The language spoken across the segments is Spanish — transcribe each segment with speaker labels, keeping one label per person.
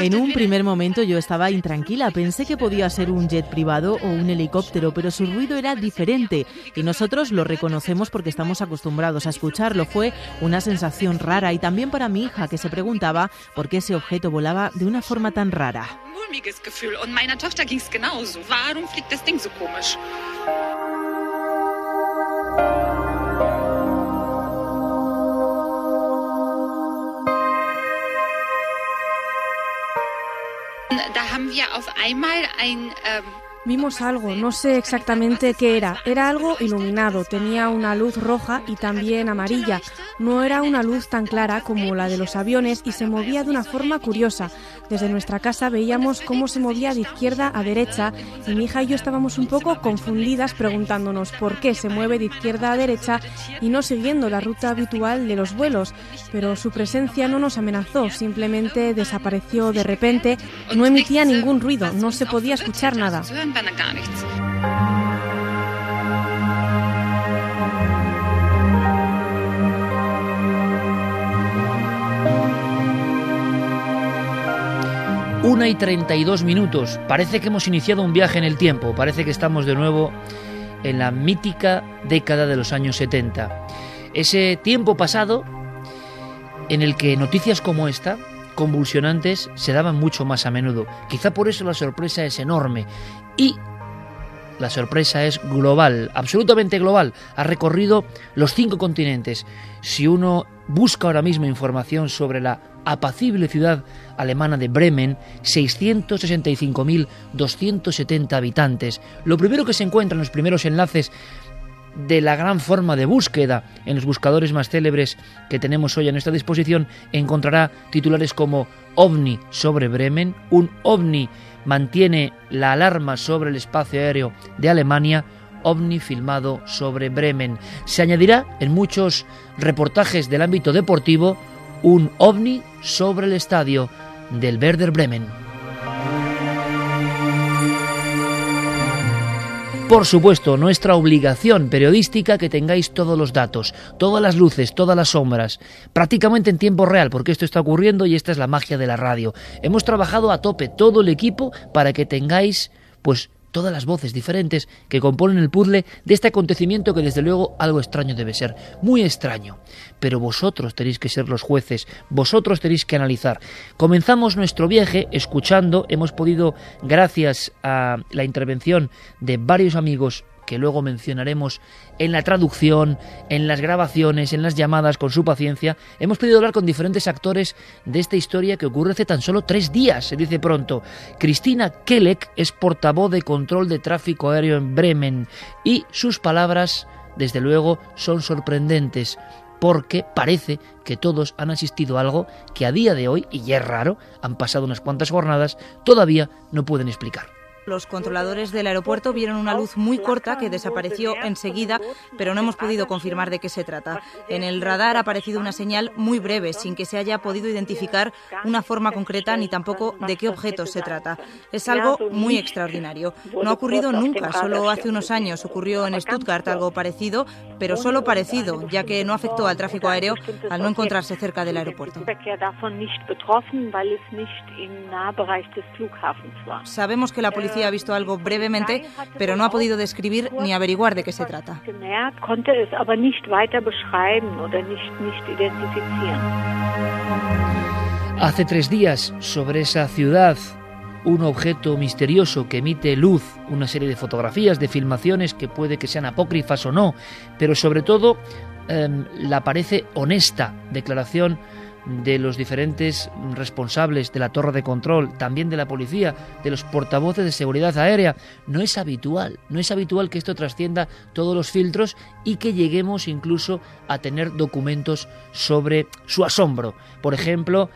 Speaker 1: En un primer momento yo estaba intranquila, pensé que podía ser un jet privado o un helicóptero, pero su ruido era diferente y nosotros lo reconocemos porque estamos acostumbrados a escucharlo. Fue una sensación rara y también para mi hija que se preguntaba por qué ese objeto volaba de una forma tan rara.
Speaker 2: Vimos algo, no sé exactamente qué era. Era algo iluminado, tenía una luz roja y también amarilla. No era una luz tan clara como la de los aviones y se movía de una forma curiosa. Desde nuestra casa veíamos cómo se movía de izquierda a derecha y mi hija y yo estábamos un poco confundidas preguntándonos por qué se mueve de izquierda a derecha y no siguiendo la ruta habitual de los vuelos. Pero su presencia no nos amenazó, simplemente desapareció de repente, no emitía ningún ruido, no se podía escuchar nada.
Speaker 3: 1 y 32 minutos. Parece que hemos iniciado un viaje en el tiempo. Parece que estamos de nuevo en la mítica década de los años 70. Ese tiempo pasado en el que noticias como esta convulsionantes se daban mucho más a menudo. Quizá por eso la sorpresa es enorme. Y la sorpresa es global, absolutamente global. Ha recorrido los cinco continentes. Si uno busca ahora mismo información sobre la apacible ciudad alemana de Bremen, 665.270 habitantes. Lo primero que se encuentra en los primeros enlaces de la gran forma de búsqueda en los buscadores más célebres que tenemos hoy a nuestra disposición, encontrará titulares como OVNI sobre Bremen, un OVNI mantiene la alarma sobre el espacio aéreo de Alemania, ovni filmado sobre Bremen. Se añadirá en muchos reportajes del ámbito deportivo un ovni sobre el estadio del Werder Bremen. Por supuesto, nuestra obligación periodística que tengáis todos los datos, todas las luces, todas las sombras, prácticamente en tiempo real, porque esto está ocurriendo y esta es la magia de la radio. Hemos trabajado a tope todo el equipo para que tengáis pues todas las voces diferentes que componen el puzzle de este acontecimiento que desde luego algo extraño debe ser, muy extraño. Pero vosotros tenéis que ser los jueces, vosotros tenéis que analizar. Comenzamos nuestro viaje escuchando, hemos podido, gracias a la intervención de varios amigos que luego mencionaremos en la traducción, en las grabaciones, en las llamadas, con su paciencia, hemos podido hablar con diferentes actores de esta historia que ocurre hace tan solo tres días, se dice pronto. Cristina Kelek es portavoz de control de tráfico aéreo en Bremen y sus palabras, desde luego, son sorprendentes porque parece que todos han asistido a algo que a día de hoy, y ya es raro, han pasado unas cuantas jornadas, todavía no pueden explicar.
Speaker 4: Los controladores del aeropuerto vieron una luz muy corta que desapareció enseguida, pero no hemos podido confirmar de qué se trata. En el radar ha aparecido una señal muy breve, sin que se haya podido identificar una forma concreta ni tampoco de qué objeto se trata. Es algo muy extraordinario. No ha ocurrido nunca, solo hace unos años ocurrió en Stuttgart algo parecido, pero solo parecido, ya que no afectó al tráfico aéreo al no encontrarse cerca del aeropuerto. Sabemos que la policía ha visto algo brevemente, pero no ha podido describir ni averiguar de qué se trata.
Speaker 3: Hace tres días, sobre esa ciudad, un objeto misterioso que emite luz, una serie de fotografías, de filmaciones que puede que sean apócrifas o no, pero sobre todo em, la parece honesta declaración de los diferentes responsables de la torre de control, también de la policía, de los portavoces de seguridad aérea. No es habitual, no es habitual que esto trascienda todos los filtros y que lleguemos incluso a tener documentos sobre su asombro. Por ejemplo,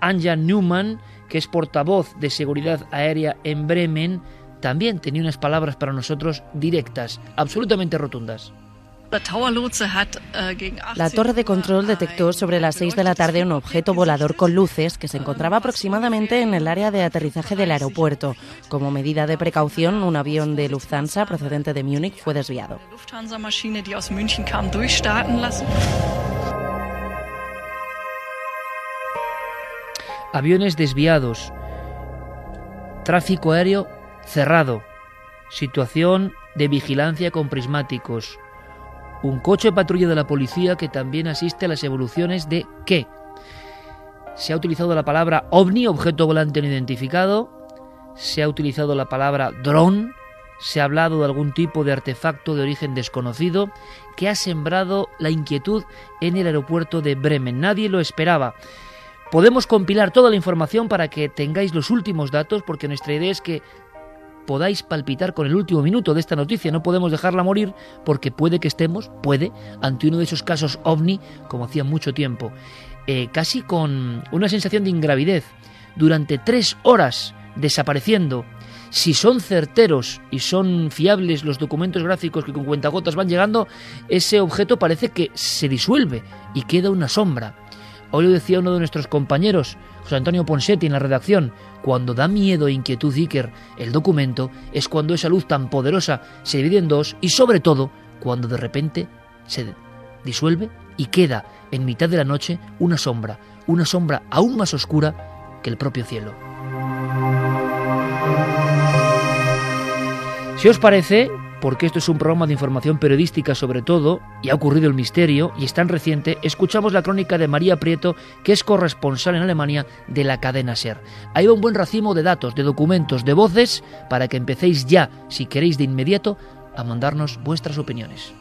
Speaker 3: Anja Newman, que es portavoz de seguridad aérea en Bremen, también tenía unas palabras para nosotros directas, absolutamente rotundas.
Speaker 5: Äh, la torre de control detectó sobre las 6 de la tarde un objeto volador con luces que se encontraba aproximadamente en el área de aterrizaje del aeropuerto. Como medida de precaución, un avión de Lufthansa procedente de Múnich fue desviado.
Speaker 3: Aviones desviados, tráfico aéreo cerrado, situación de vigilancia con prismáticos, un coche patrulla de la policía que también asiste a las evoluciones de qué. Se ha utilizado la palabra ovni, objeto volante no identificado, se ha utilizado la palabra dron, se ha hablado de algún tipo de artefacto de origen desconocido que ha sembrado la inquietud en el aeropuerto de Bremen. Nadie lo esperaba. Podemos compilar toda la información para que tengáis los últimos datos, porque nuestra idea es que podáis palpitar con el último minuto de esta noticia. No podemos dejarla morir porque puede que estemos, puede, ante uno de esos casos ovni, como hacía mucho tiempo, eh, casi con una sensación de ingravidez, durante tres horas desapareciendo. Si son certeros y son fiables los documentos gráficos que con cuentagotas van llegando, ese objeto parece que se disuelve y queda una sombra. Hoy lo decía uno de nuestros compañeros, José Antonio Ponsetti, en la redacción, cuando da miedo e inquietud Iker el documento es cuando esa luz tan poderosa se divide en dos y sobre todo cuando de repente se disuelve y queda en mitad de la noche una sombra, una sombra aún más oscura que el propio cielo. Si os parece, porque esto es un programa de información periodística sobre todo, y ha ocurrido el misterio, y es tan reciente, escuchamos la crónica de María Prieto, que es corresponsal en Alemania de la cadena SER. Ahí un buen racimo de datos, de documentos, de voces, para que empecéis ya, si queréis de inmediato, a mandarnos vuestras opiniones.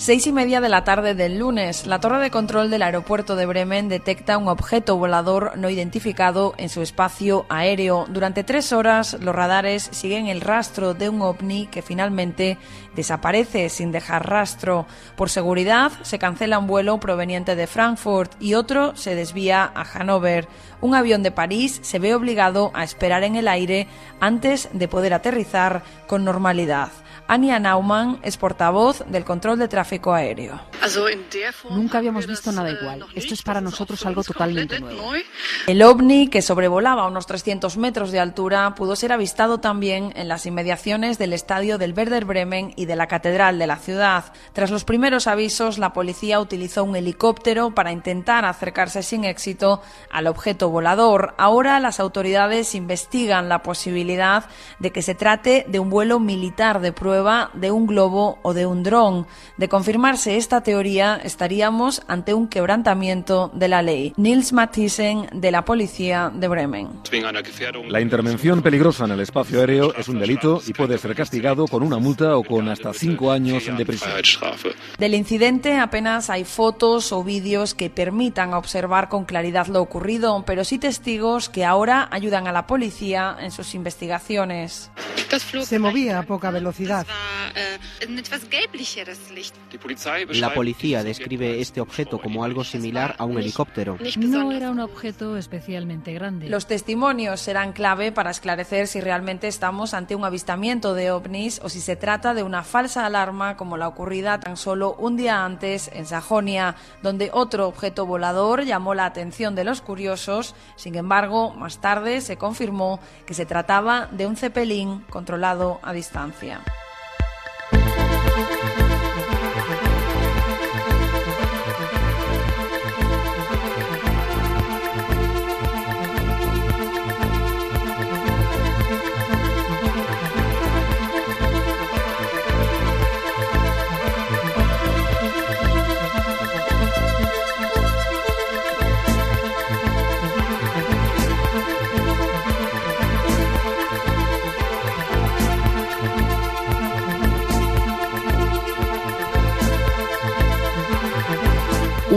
Speaker 6: Seis y media de la tarde del lunes, la torre de control del aeropuerto de Bremen detecta un objeto volador no identificado en su espacio aéreo. Durante tres horas, los radares siguen el rastro de un ovni que finalmente desaparece sin dejar rastro. Por seguridad, se cancela un vuelo proveniente de Frankfurt y otro se desvía a Hannover. Un avión de París se ve obligado a esperar en el aire antes de poder aterrizar con normalidad. Ania Naumann es portavoz del control de tráfico aéreo.
Speaker 7: Nunca habíamos visto nada igual. Esto es para nosotros algo totalmente nuevo.
Speaker 6: El ovni, que sobrevolaba a unos 300 metros de altura, pudo ser avistado también en las inmediaciones del estadio del Werder Bremen y de la catedral de la ciudad. Tras los primeros avisos, la policía utilizó un helicóptero para intentar acercarse sin éxito al objeto volador. Ahora las autoridades investigan la posibilidad de que se trate de un vuelo militar de prueba de un globo o de un dron. De confirmarse esta teoría, estaríamos ante un quebrantamiento de la ley. Nils Mathisen, de la policía de Bremen.
Speaker 8: La intervención peligrosa en el espacio aéreo es un delito y puede ser castigado con una multa o con hasta cinco años de prisión.
Speaker 6: Del incidente apenas hay fotos o vídeos que permitan observar con claridad lo ocurrido, pero sí testigos que ahora ayudan a la policía en sus investigaciones.
Speaker 9: Se movía a poca velocidad.
Speaker 10: La policía describe este objeto como algo similar a un helicóptero.
Speaker 11: No era un objeto especialmente grande.
Speaker 6: Los testimonios serán clave para esclarecer si realmente estamos ante un avistamiento de ovnis o si se trata de una falsa alarma como la ocurrida tan solo un día antes en Sajonia, donde otro objeto volador llamó la atención de los curiosos. Sin embargo, más tarde se confirmó que se trataba de un cepelín controlado a distancia.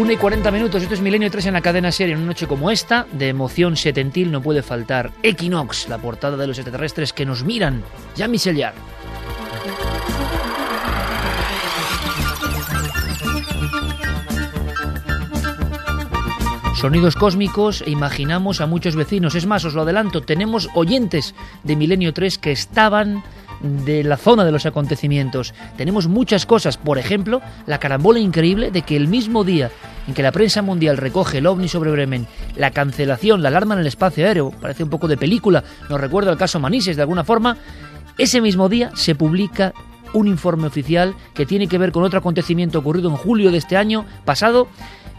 Speaker 3: Una y 40 minutos, esto es Milenio 3 en la cadena serie. En una noche como esta, de emoción setentil, no puede faltar Equinox, la portada de los extraterrestres que nos miran. Ya Michel Sonidos cósmicos e imaginamos a muchos vecinos. Es más, os lo adelanto, tenemos oyentes de Milenio 3 que estaban de la zona de los acontecimientos. Tenemos muchas cosas, por ejemplo, la carambola increíble de que el mismo día en que la prensa mundial recoge el ovni sobre Bremen, la cancelación, la alarma en el espacio aéreo, parece un poco de película, nos recuerda el caso Manises de alguna forma, ese mismo día se publica un informe oficial que tiene que ver con otro acontecimiento ocurrido en julio de este año pasado,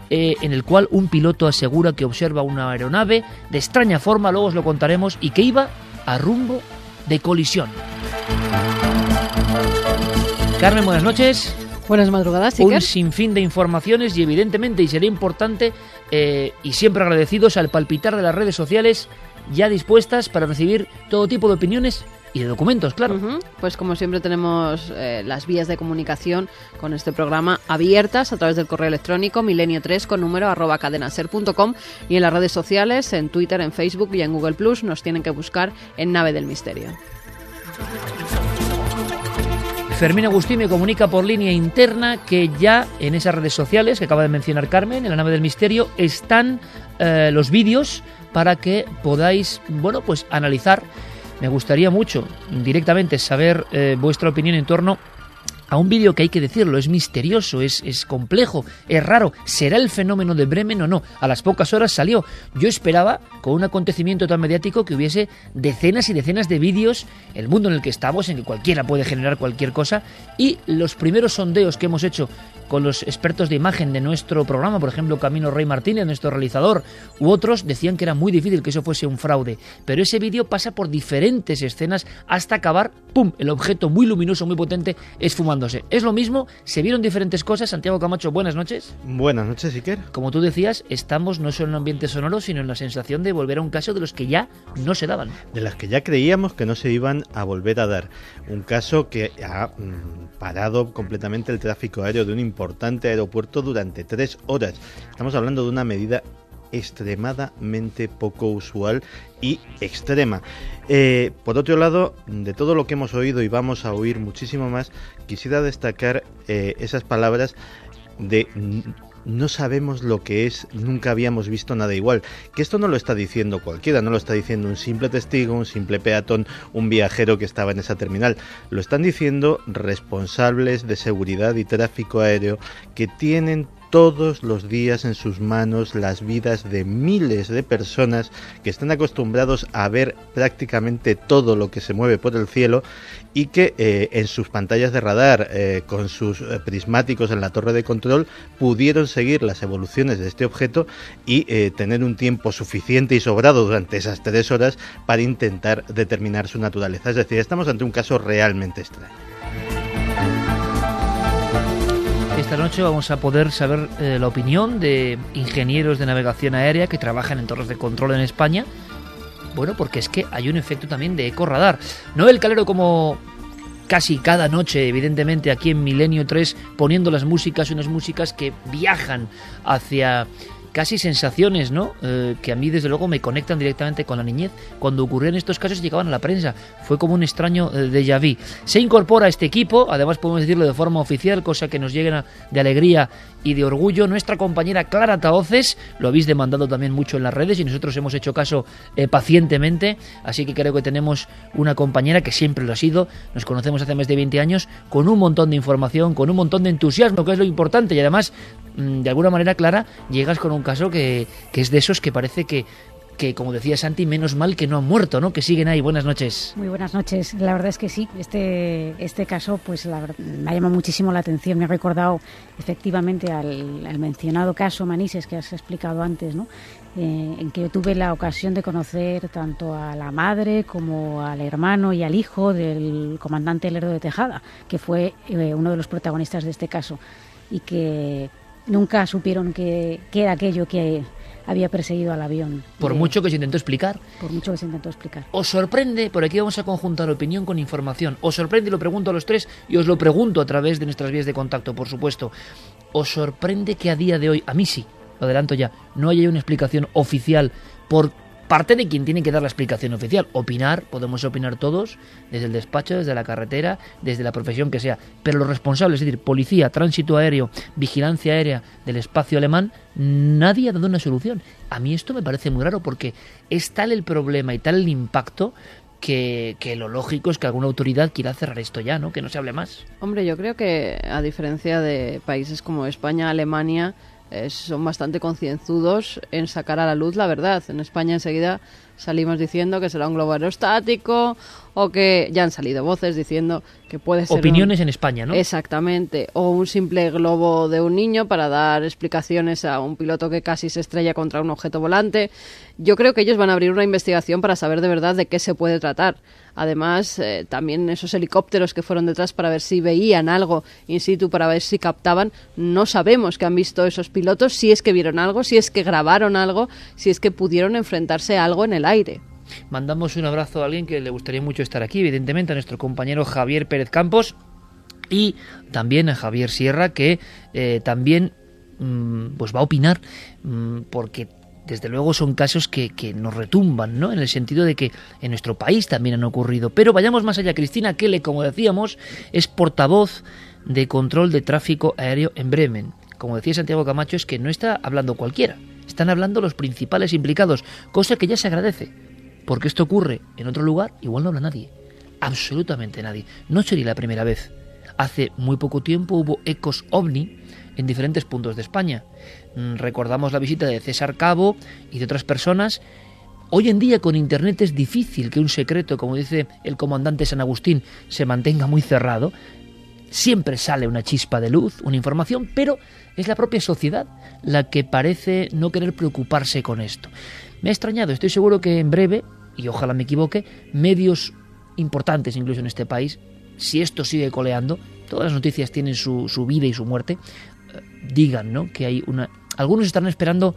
Speaker 3: eh, en el cual un piloto asegura que observa una aeronave de extraña forma, luego os lo contaremos, y que iba a rumbo de colisión. Carmen, buenas noches.
Speaker 12: Buenas madrugadas,
Speaker 3: Un sinfín de informaciones y evidentemente, y sería importante, eh, y siempre agradecidos al palpitar de las redes sociales, ya dispuestas para recibir todo tipo de opiniones y de documentos, claro.
Speaker 12: Pues como siempre tenemos eh, las vías de comunicación con este programa abiertas a través del correo electrónico milenio3 con número arroba cadenaser.com y en las redes sociales, en Twitter, en Facebook y en Google Plus nos tienen que buscar en Nave del Misterio.
Speaker 3: Fermín Agustín me comunica por línea interna que ya en esas redes sociales que acaba de mencionar Carmen, en la nave del misterio, están eh, los vídeos para que podáis, bueno, pues analizar. Me gustaría mucho directamente saber eh, vuestra opinión en torno a un vídeo que hay que decirlo, es misterioso, es, es, complejo, es raro. ¿Será el fenómeno de Bremen o no? A las pocas horas salió. Yo esperaba, con un acontecimiento tan mediático, que hubiese decenas y decenas de vídeos, el mundo en el que estamos, en que cualquiera puede generar cualquier cosa, y los primeros sondeos que hemos hecho con los expertos de imagen de nuestro programa, por ejemplo Camino Rey Martínez, nuestro realizador, u otros, decían que era muy difícil que eso fuese un fraude. Pero ese vídeo pasa por diferentes escenas hasta acabar, ¡pum!, el objeto muy luminoso, muy potente, esfumándose. Es lo mismo, se vieron diferentes cosas. Santiago Camacho, buenas noches.
Speaker 13: Buenas noches, Iker.
Speaker 3: Como tú decías, estamos no solo en un ambiente sonoro, sino en la sensación de volver a un caso de los que ya no se daban.
Speaker 13: De las que ya creíamos que no se iban a volver a dar. Un caso que ha mm, parado completamente el tráfico aéreo de un importante aeropuerto durante tres horas. Estamos hablando de una medida extremadamente poco usual y extrema. Eh, por otro lado, de todo lo que hemos oído y vamos a oír muchísimo más, quisiera destacar eh, esas palabras de no sabemos lo que es, nunca habíamos visto nada igual. Que esto no lo está diciendo cualquiera, no lo está diciendo un simple testigo, un simple peatón, un viajero que estaba en esa terminal. Lo están diciendo responsables de seguridad y tráfico aéreo que tienen todos los días en sus manos las vidas de miles de personas que están acostumbrados a ver prácticamente todo lo que se mueve por el cielo y que eh, en sus pantallas de radar, eh, con sus eh, prismáticos en la torre de control, pudieron seguir las evoluciones de este objeto y tener un tiempo suficiente y sobrado durante esas tres horas para intentar determinar su naturaleza. Es decir, estamos ante un caso realmente extraño.
Speaker 3: Esta noche vamos a poder saber eh, la opinión de ingenieros de navegación aérea que trabajan en torres de control en España. Bueno, porque es que hay un efecto también de eco radar. No el calero como casi cada noche, evidentemente, aquí en Milenio 3, poniendo las músicas, unas músicas que viajan hacia casi sensaciones, ¿no? Eh, que a mí desde luego me conectan directamente con la niñez. Cuando ocurrían estos casos llegaban a la prensa. Fue como un extraño eh, déjà vu. Se incorpora a este equipo, además podemos decirlo de forma oficial, cosa que nos llena de alegría y de orgullo, nuestra compañera Clara Taoces. Lo habéis demandado también mucho en las redes y nosotros hemos hecho caso eh, pacientemente. Así que creo que tenemos una compañera que siempre lo ha sido. Nos conocemos hace más de 20 años con un montón de información, con un montón de entusiasmo, que es lo importante. Y además Mm, de alguna manera clara, llegas con un caso que, que es de esos que parece que que como decía Santi, menos mal que no han muerto, ¿no? Que siguen ahí. Buenas noches.
Speaker 14: Muy buenas noches. La verdad es que sí, este, este caso pues la, me ha llamado muchísimo la atención. Me ha recordado efectivamente al, mencionado caso Manises que has explicado antes, ¿no? Eh, en que yo tuve la ocasión de conocer tanto a la madre como al hermano y al hijo del comandante Lerdo de Tejada, que fue eh, uno de los protagonistas de este caso y que nunca supieron qué era aquello que había perseguido al avión.
Speaker 3: Por mucho que se intentó explicar.
Speaker 14: Por mucho que se intentó explicar.
Speaker 3: ¿Os sorprende? Por aquí vamos a conjuntar opinión con información. ¿Os sorprende? Y lo pregunto a los tres y os lo pregunto a través de nuestras vías de contacto, por supuesto. ¿Os sorprende que a día de hoy, a mí sí, lo adelanto ya, no haya una explicación oficial por parte de quien tiene que dar la explicación oficial. Opinar, podemos opinar todos, desde el despacho, desde la carretera, desde la profesión que sea, pero los responsables, es decir, policía, tránsito aéreo, vigilancia aérea del espacio alemán, nadie ha dado una solución. A mí esto me parece muy raro porque es tal el problema y tal el impacto que, que, lo lógico es que alguna autoridad quiera cerrar esto ya, ¿no? Que no se hable más.
Speaker 12: Hombre, yo creo que a diferencia de países como España, Alemania, son bastante concienzudos en sacar a la luz la verdad. En España enseguida salimos diciendo que será un globo aerostático o que ya han salido voces diciendo que puede ser
Speaker 3: opiniones en España, ¿no?
Speaker 12: Exactamente, o un simple globo de un niño para dar explicaciones a un piloto que casi se estrella contra un objeto volante. Yo creo que ellos van a abrir una investigación para saber de verdad de qué se puede tratar. Además, eh, también esos helicópteros que fueron detrás para ver si veían algo in situ, para ver si captaban, no sabemos qué han visto esos pilotos, si es que vieron algo, si es que grabaron algo, si es que pudieron enfrentarse a algo en el aire.
Speaker 3: Mandamos un abrazo a alguien que le gustaría mucho estar aquí, evidentemente a nuestro compañero Javier Pérez Campos y también a Javier Sierra que eh, también mm, pues va a opinar mm, porque desde luego son casos que, que, nos retumban, ¿no? En el sentido de que en nuestro país también han ocurrido. Pero vayamos más allá. Cristina Kelle, como decíamos, es portavoz de control de tráfico aéreo en Bremen. Como decía Santiago Camacho, es que no está hablando cualquiera. Están hablando los principales implicados, cosa que ya se agradece. Porque esto ocurre en otro lugar, igual no habla nadie. Absolutamente nadie. No sería la primera vez. Hace muy poco tiempo hubo ecos ovni en diferentes puntos de España. Mm, recordamos la visita de César Cabo y de otras personas. Hoy en día con Internet es difícil que un secreto, como dice el comandante San Agustín, se mantenga muy cerrado. Siempre sale una chispa de luz, una información, pero es la propia sociedad la que parece no querer preocuparse con esto. Me ha extrañado, estoy seguro que en breve, y ojalá me equivoque, medios importantes incluso en este país, si esto sigue coleando, todas las noticias tienen su, su vida y su muerte, eh, digan ¿no? que hay una... Algunos están esperando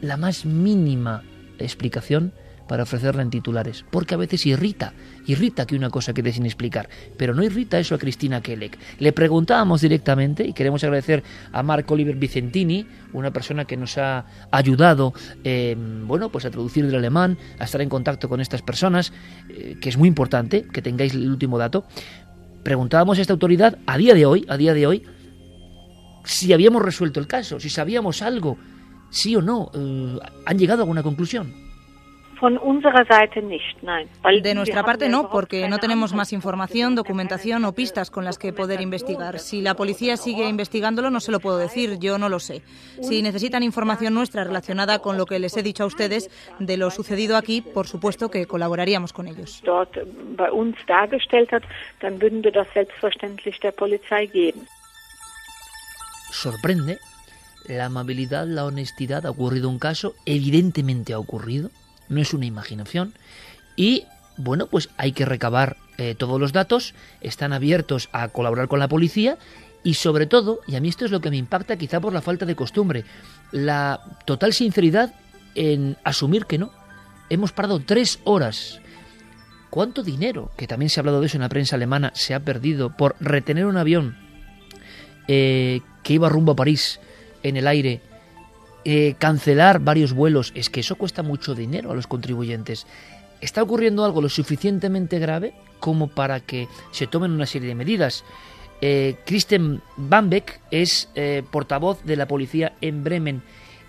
Speaker 3: la más mínima explicación para ofrecerla en titulares, porque a veces irrita, irrita que una cosa quede sin explicar, pero no irrita eso a Cristina Kelec. Le preguntábamos directamente y queremos agradecer a Marco Oliver Vicentini, una persona que nos ha ayudado, eh, bueno, pues a traducir del alemán, a estar en contacto con estas personas, eh, que es muy importante que tengáis el último dato. Preguntábamos a esta autoridad a día de hoy, a día de hoy, si habíamos resuelto el caso, si sabíamos algo, sí o no, eh, han llegado a alguna conclusión.
Speaker 4: De nuestra parte no, porque no tenemos más información, documentación o pistas con las que poder investigar. Si la policía sigue investigándolo, no se lo puedo decir, yo no lo sé. Si necesitan información nuestra relacionada con lo que les he dicho a ustedes de lo sucedido aquí, por supuesto que colaboraríamos con ellos.
Speaker 3: Sorprende la amabilidad, la honestidad. Ha ocurrido un caso, evidentemente ha ocurrido no es una imaginación. Y bueno, pues hay que recabar eh, todos los datos, están abiertos a colaborar con la policía y sobre todo, y a mí esto es lo que me impacta quizá por la falta de costumbre, la total sinceridad en asumir que no. Hemos parado tres horas. ¿Cuánto dinero, que también se ha hablado de eso en la prensa alemana, se ha perdido por retener un avión eh, que iba rumbo a París en el aire eh, cancelar varios vuelos, es que eso cuesta mucho dinero a los contribuyentes. ¿Está ocurriendo algo lo suficientemente grave como para que se tomen una serie de medidas? Eh, Kristen Bambeck es eh, portavoz de la policía en Bremen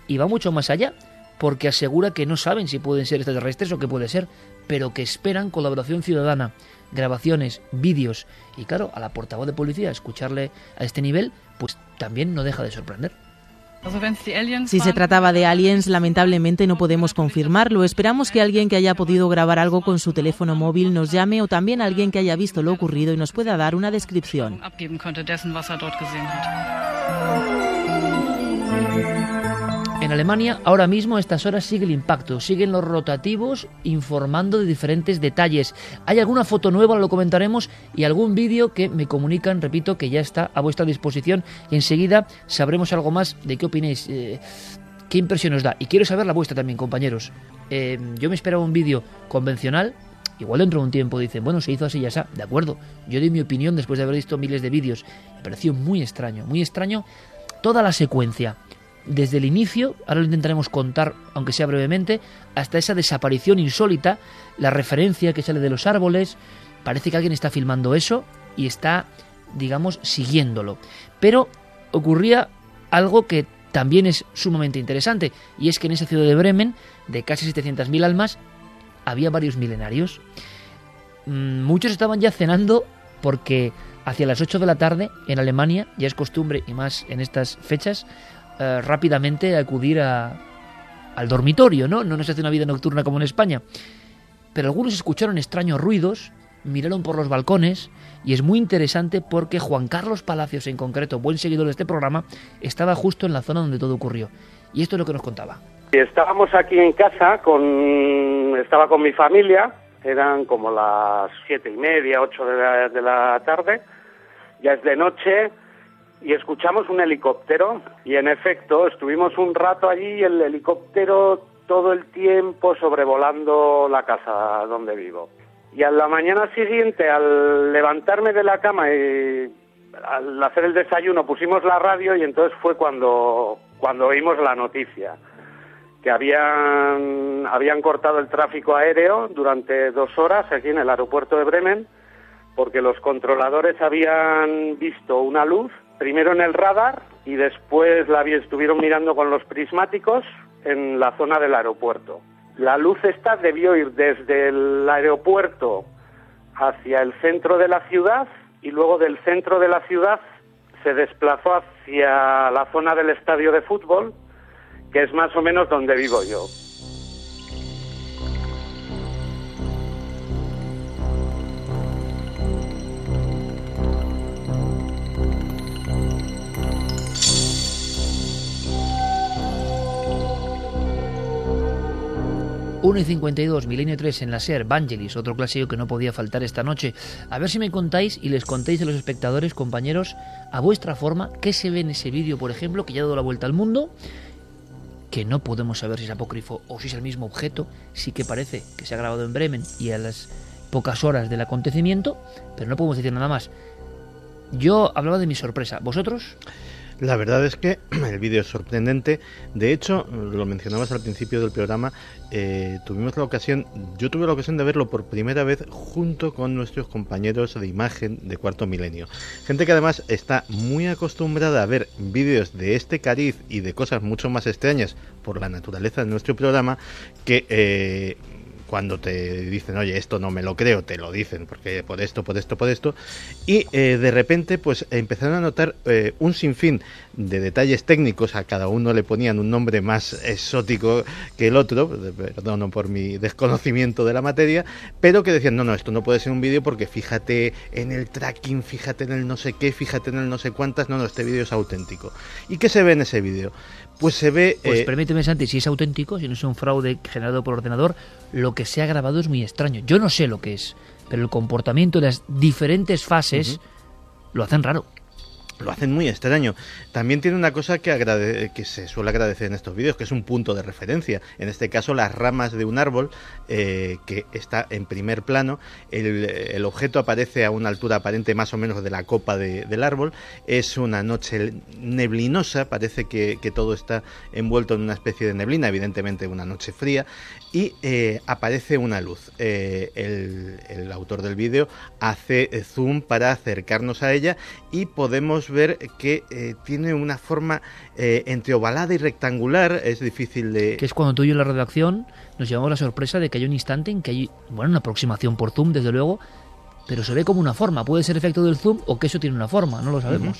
Speaker 3: y va mucho más allá porque asegura que no saben si pueden ser extraterrestres o qué puede ser, pero que esperan colaboración ciudadana, grabaciones, vídeos y claro, a la portavoz de policía escucharle a este nivel, pues también no deja de sorprender.
Speaker 1: Si se trataba de aliens, lamentablemente no podemos confirmarlo. Esperamos que alguien que haya podido grabar algo con su teléfono móvil nos llame o también alguien que haya visto lo ocurrido y nos pueda dar una descripción.
Speaker 3: En Alemania, ahora mismo a estas horas sigue el impacto, siguen los rotativos informando de diferentes detalles. Hay alguna foto nueva, lo comentaremos, y algún vídeo que me comunican, repito, que ya está a vuestra disposición y enseguida sabremos algo más de qué opinéis. Eh, ¿Qué impresión os da? Y quiero saber la vuestra también, compañeros. Eh, yo me esperaba un vídeo convencional, Igual dentro de un tiempo dicen, bueno, se hizo así y ya De acuerdo, yo doy mi opinión después de haber visto miles de vídeos. Me pareció muy extraño, muy extraño toda la secuencia desde el inicio, ahora lo intentaremos contar, aunque sea brevemente, hasta esa desaparición insólita, la referencia que sale de los árboles, parece que alguien está filmando eso y está, digamos, siguiéndolo. Pero ocurría algo que también es sumamente interesante, y es que en esa ciudad de Bremen, de casi 700.000 almas, había varios milenarios. Mm, muchos estaban ya cenando porque hacia las 8 de la tarde en Alemania, ya es costumbre y más en estas fechas, eh, rápidamente acudir a, al dormitorio, ¿no? No nos hace una vida nocturna como en España. Pero algunos escucharon extraños ruidos, miraron por los balcones y es muy interesante porque Juan Carlos Palacios en concreto, buen seguidor de este programa, estaba justo en la zona donde todo ocurrió. Y esto es lo que nos contaba.
Speaker 15: Estábamos aquí en casa, estaba con mi familia, eran como las siete y media, ocho de de la tarde, ya es de noche, y escuchamos un helicóptero y en efecto estuvimos un rato allí el helicóptero todo el tiempo sobrevolando la casa donde vivo. Y a la mañana siguiente, al levantarme de la cama y al hacer el desayuno, pusimos la radio y entonces fue cuando, cuando oímos la noticia que habían, habían cortado el tráfico aéreo durante dos horas aquí en el aeropuerto de Bremen porque los controladores habían visto una luz primero en el radar y después la estuvieron mirando con los prismáticos en la zona del aeropuerto. La luz esta debió ir desde el aeropuerto hacia el centro de la ciudad y luego del centro de la ciudad se desplazó hacia la zona del estadio de fútbol, que es más o menos donde vivo yo.
Speaker 3: 1 y 52, Milenio 3 en la SER, Vangelis, otro clásico que no podía faltar esta noche. A ver si me contáis y les contéis a los espectadores, compañeros, a vuestra forma, qué se ve en ese vídeo, por ejemplo, que ya ha dado la vuelta al mundo, que no podemos saber si es apócrifo o si es el mismo objeto, sí que parece que se ha grabado en Bremen y a las pocas horas del acontecimiento, pero no podemos decir nada más. Yo hablaba de mi sorpresa. ¿Vosotros?
Speaker 13: La verdad es que el vídeo es sorprendente. De hecho, lo mencionabas al principio del programa, eh, tuvimos la ocasión, yo tuve la ocasión de verlo por primera vez junto con nuestros compañeros de imagen de Cuarto Milenio. Gente que además está muy acostumbrada a ver vídeos de este cariz y de cosas mucho más extrañas por la naturaleza de nuestro programa que... Eh, cuando te dicen, oye, esto no me lo creo, te lo dicen, porque por esto, por esto, por esto, y eh, de repente pues empezaron a notar eh, un sinfín de detalles técnicos, a cada uno le ponían un nombre más exótico que el otro, perdón por mi desconocimiento de la materia, pero que decían, no, no, esto no puede ser un vídeo porque fíjate en el tracking, fíjate en el no sé qué, fíjate en el no sé cuántas, no, no, este vídeo es auténtico. ¿Y qué se ve en ese vídeo? Pues se ve...
Speaker 3: Pues eh, permíteme, Santi, si es auténtico, si no es un fraude generado por ordenador, lo que se ha grabado es muy extraño. Yo no sé lo que es, pero el comportamiento de las diferentes fases lo hacen raro.
Speaker 13: Lo hacen muy extraño. También tiene una cosa que, que se suele agradecer en estos vídeos, que es un punto de referencia. En este caso, las ramas de un árbol eh, que está en primer plano. El, objeto aparece a una altura aparente más o menos de la copa del árbol. Es una noche neblinosa, parece que, todo está envuelto en una especie de neblina, evidentemente una noche fría, y eh, aparece una luz. Eh, el, el autor del vídeo hace zoom para acercarnos a ella y podemos ver que eh, tiene una forma eh, entre ovalada y rectangular, es difícil de...
Speaker 3: Que es cuando tú y yo en la redacción nos llevamos la sorpresa de que hay un instante en que hay, bueno, una aproximación por zoom, desde luego, pero se ve como una forma. Puede ser efecto del zoom o que eso tiene una forma, no lo sabemos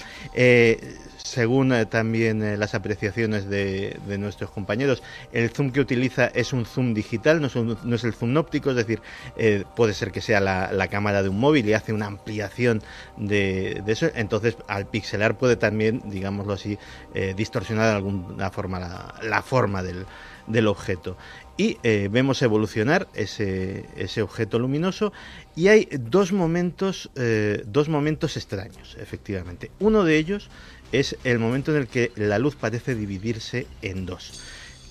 Speaker 13: según eh, también eh, las apreciaciones de, nuestros compañeros, el zoom que utiliza es un zoom digital, no es, el zoom óptico, es decir, eh, puede ser que sea la, cámara de un móvil y hace una ampliación de, eso, entonces al pixelar puede también, digámoslo así, distorsionar de alguna forma la, forma del, objeto. Y vemos evolucionar ese, ese, objeto luminoso y hay dos momentos dos momentos extraños efectivamente. Uno de ellos es el momento en el que la luz parece dividirse en dos.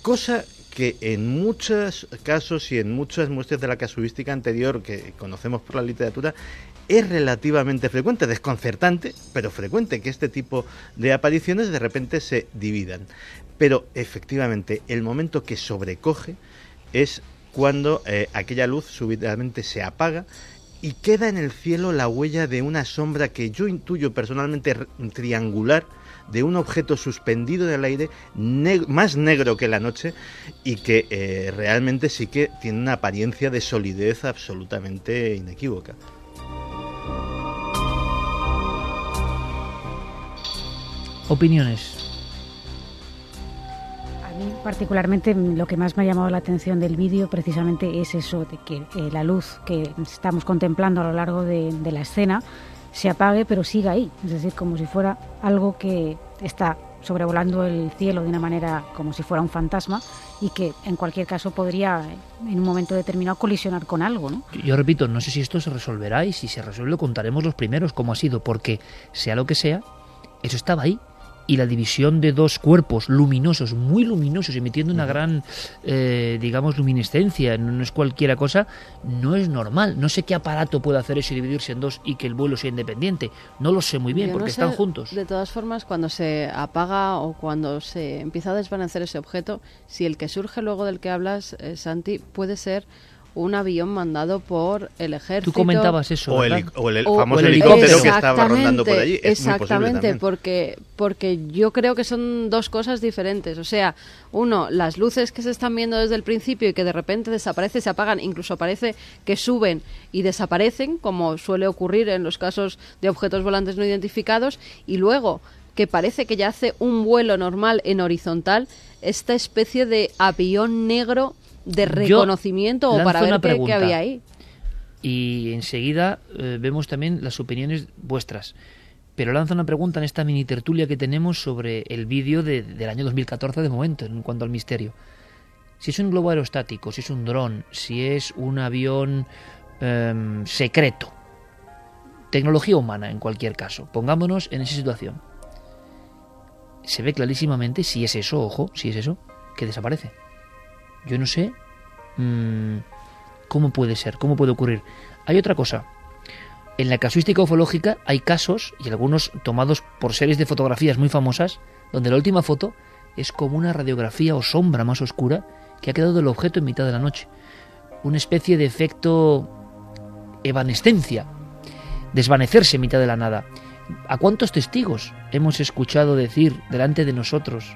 Speaker 13: Cosa que en muchos casos y en muchas muestras de la casuística anterior que conocemos por la literatura es relativamente frecuente, desconcertante, pero frecuente que este tipo de apariciones de repente se dividan. Pero efectivamente el momento que sobrecoge es cuando eh, aquella luz súbitamente se apaga y queda en el cielo la huella de una sombra que yo intuyo personalmente triangular de un objeto suspendido del aire más negro que la noche y que eh, realmente sí que tiene una apariencia de solidez absolutamente inequívoca.
Speaker 3: Opiniones
Speaker 14: particularmente lo que más me ha llamado la atención del vídeo precisamente es eso, de que eh, la luz que estamos contemplando a lo largo de, la escena se apague pero siga ahí, es decir, como si fuera algo que está sobrevolando el cielo de una manera como si fuera un fantasma y que en cualquier caso podría en un momento determinado colisionar con algo. ¿no?
Speaker 3: Yo repito, no sé si esto se resolverá y si se resuelve contaremos los primeros cómo ha sido, porque sea lo que sea, eso estaba ahí y la división de dos cuerpos luminosos, muy luminosos, emitiendo una gran, eh, digamos, luminescencia, no es cualquiera cosa, no es normal. No sé qué aparato puede hacer eso y dividirse en dos y que el vuelo sea independiente. No lo sé muy bien porque están juntos.
Speaker 12: De todas formas, cuando se apaga o cuando se empieza a desvanecer ese objeto, si el que surge luego del que hablas, eh, Santi, puede ser un avión mandado por el ejército.
Speaker 3: Tú comentabas eso.
Speaker 13: O el, famoso helicóptero que estaba rondando por allí.
Speaker 12: exactamente, porque, porque yo creo que son dos cosas diferentes. O sea, uno, las luces que se están viendo desde el principio y que de repente desaparecen, se apagan, incluso parece que suben y desaparecen, como suele ocurrir en los casos de objetos volantes no identificados, y luego que parece que ya hace un vuelo normal en horizontal, esta especie de avión negro de reconocimiento o para ver qué, había ahí.
Speaker 3: Y enseguida eh, vemos también las opiniones vuestras. Pero lanzo una pregunta en esta mini tertulia que tenemos sobre el vídeo del año 2014 de momento, en cuanto al misterio. Si es un globo aerostático, si es un dron, si es un avión em, secreto, tecnología humana en cualquier caso, pongámonos en esa situación. Se ve clarísimamente si es eso, ojo, si es eso, que desaparece. Yo no sé mm, cómo puede ser, cómo puede ocurrir. Hay otra cosa. En la casuística ufológica hay casos, y algunos tomados por series de fotografías muy famosas, donde la última foto es como una radiografía o sombra más oscura que ha quedado del objeto en mitad de la noche. Una especie de efecto evanescencia, desvanecerse en mitad de la nada. ¿A cuántos testigos hemos escuchado decir delante de nosotros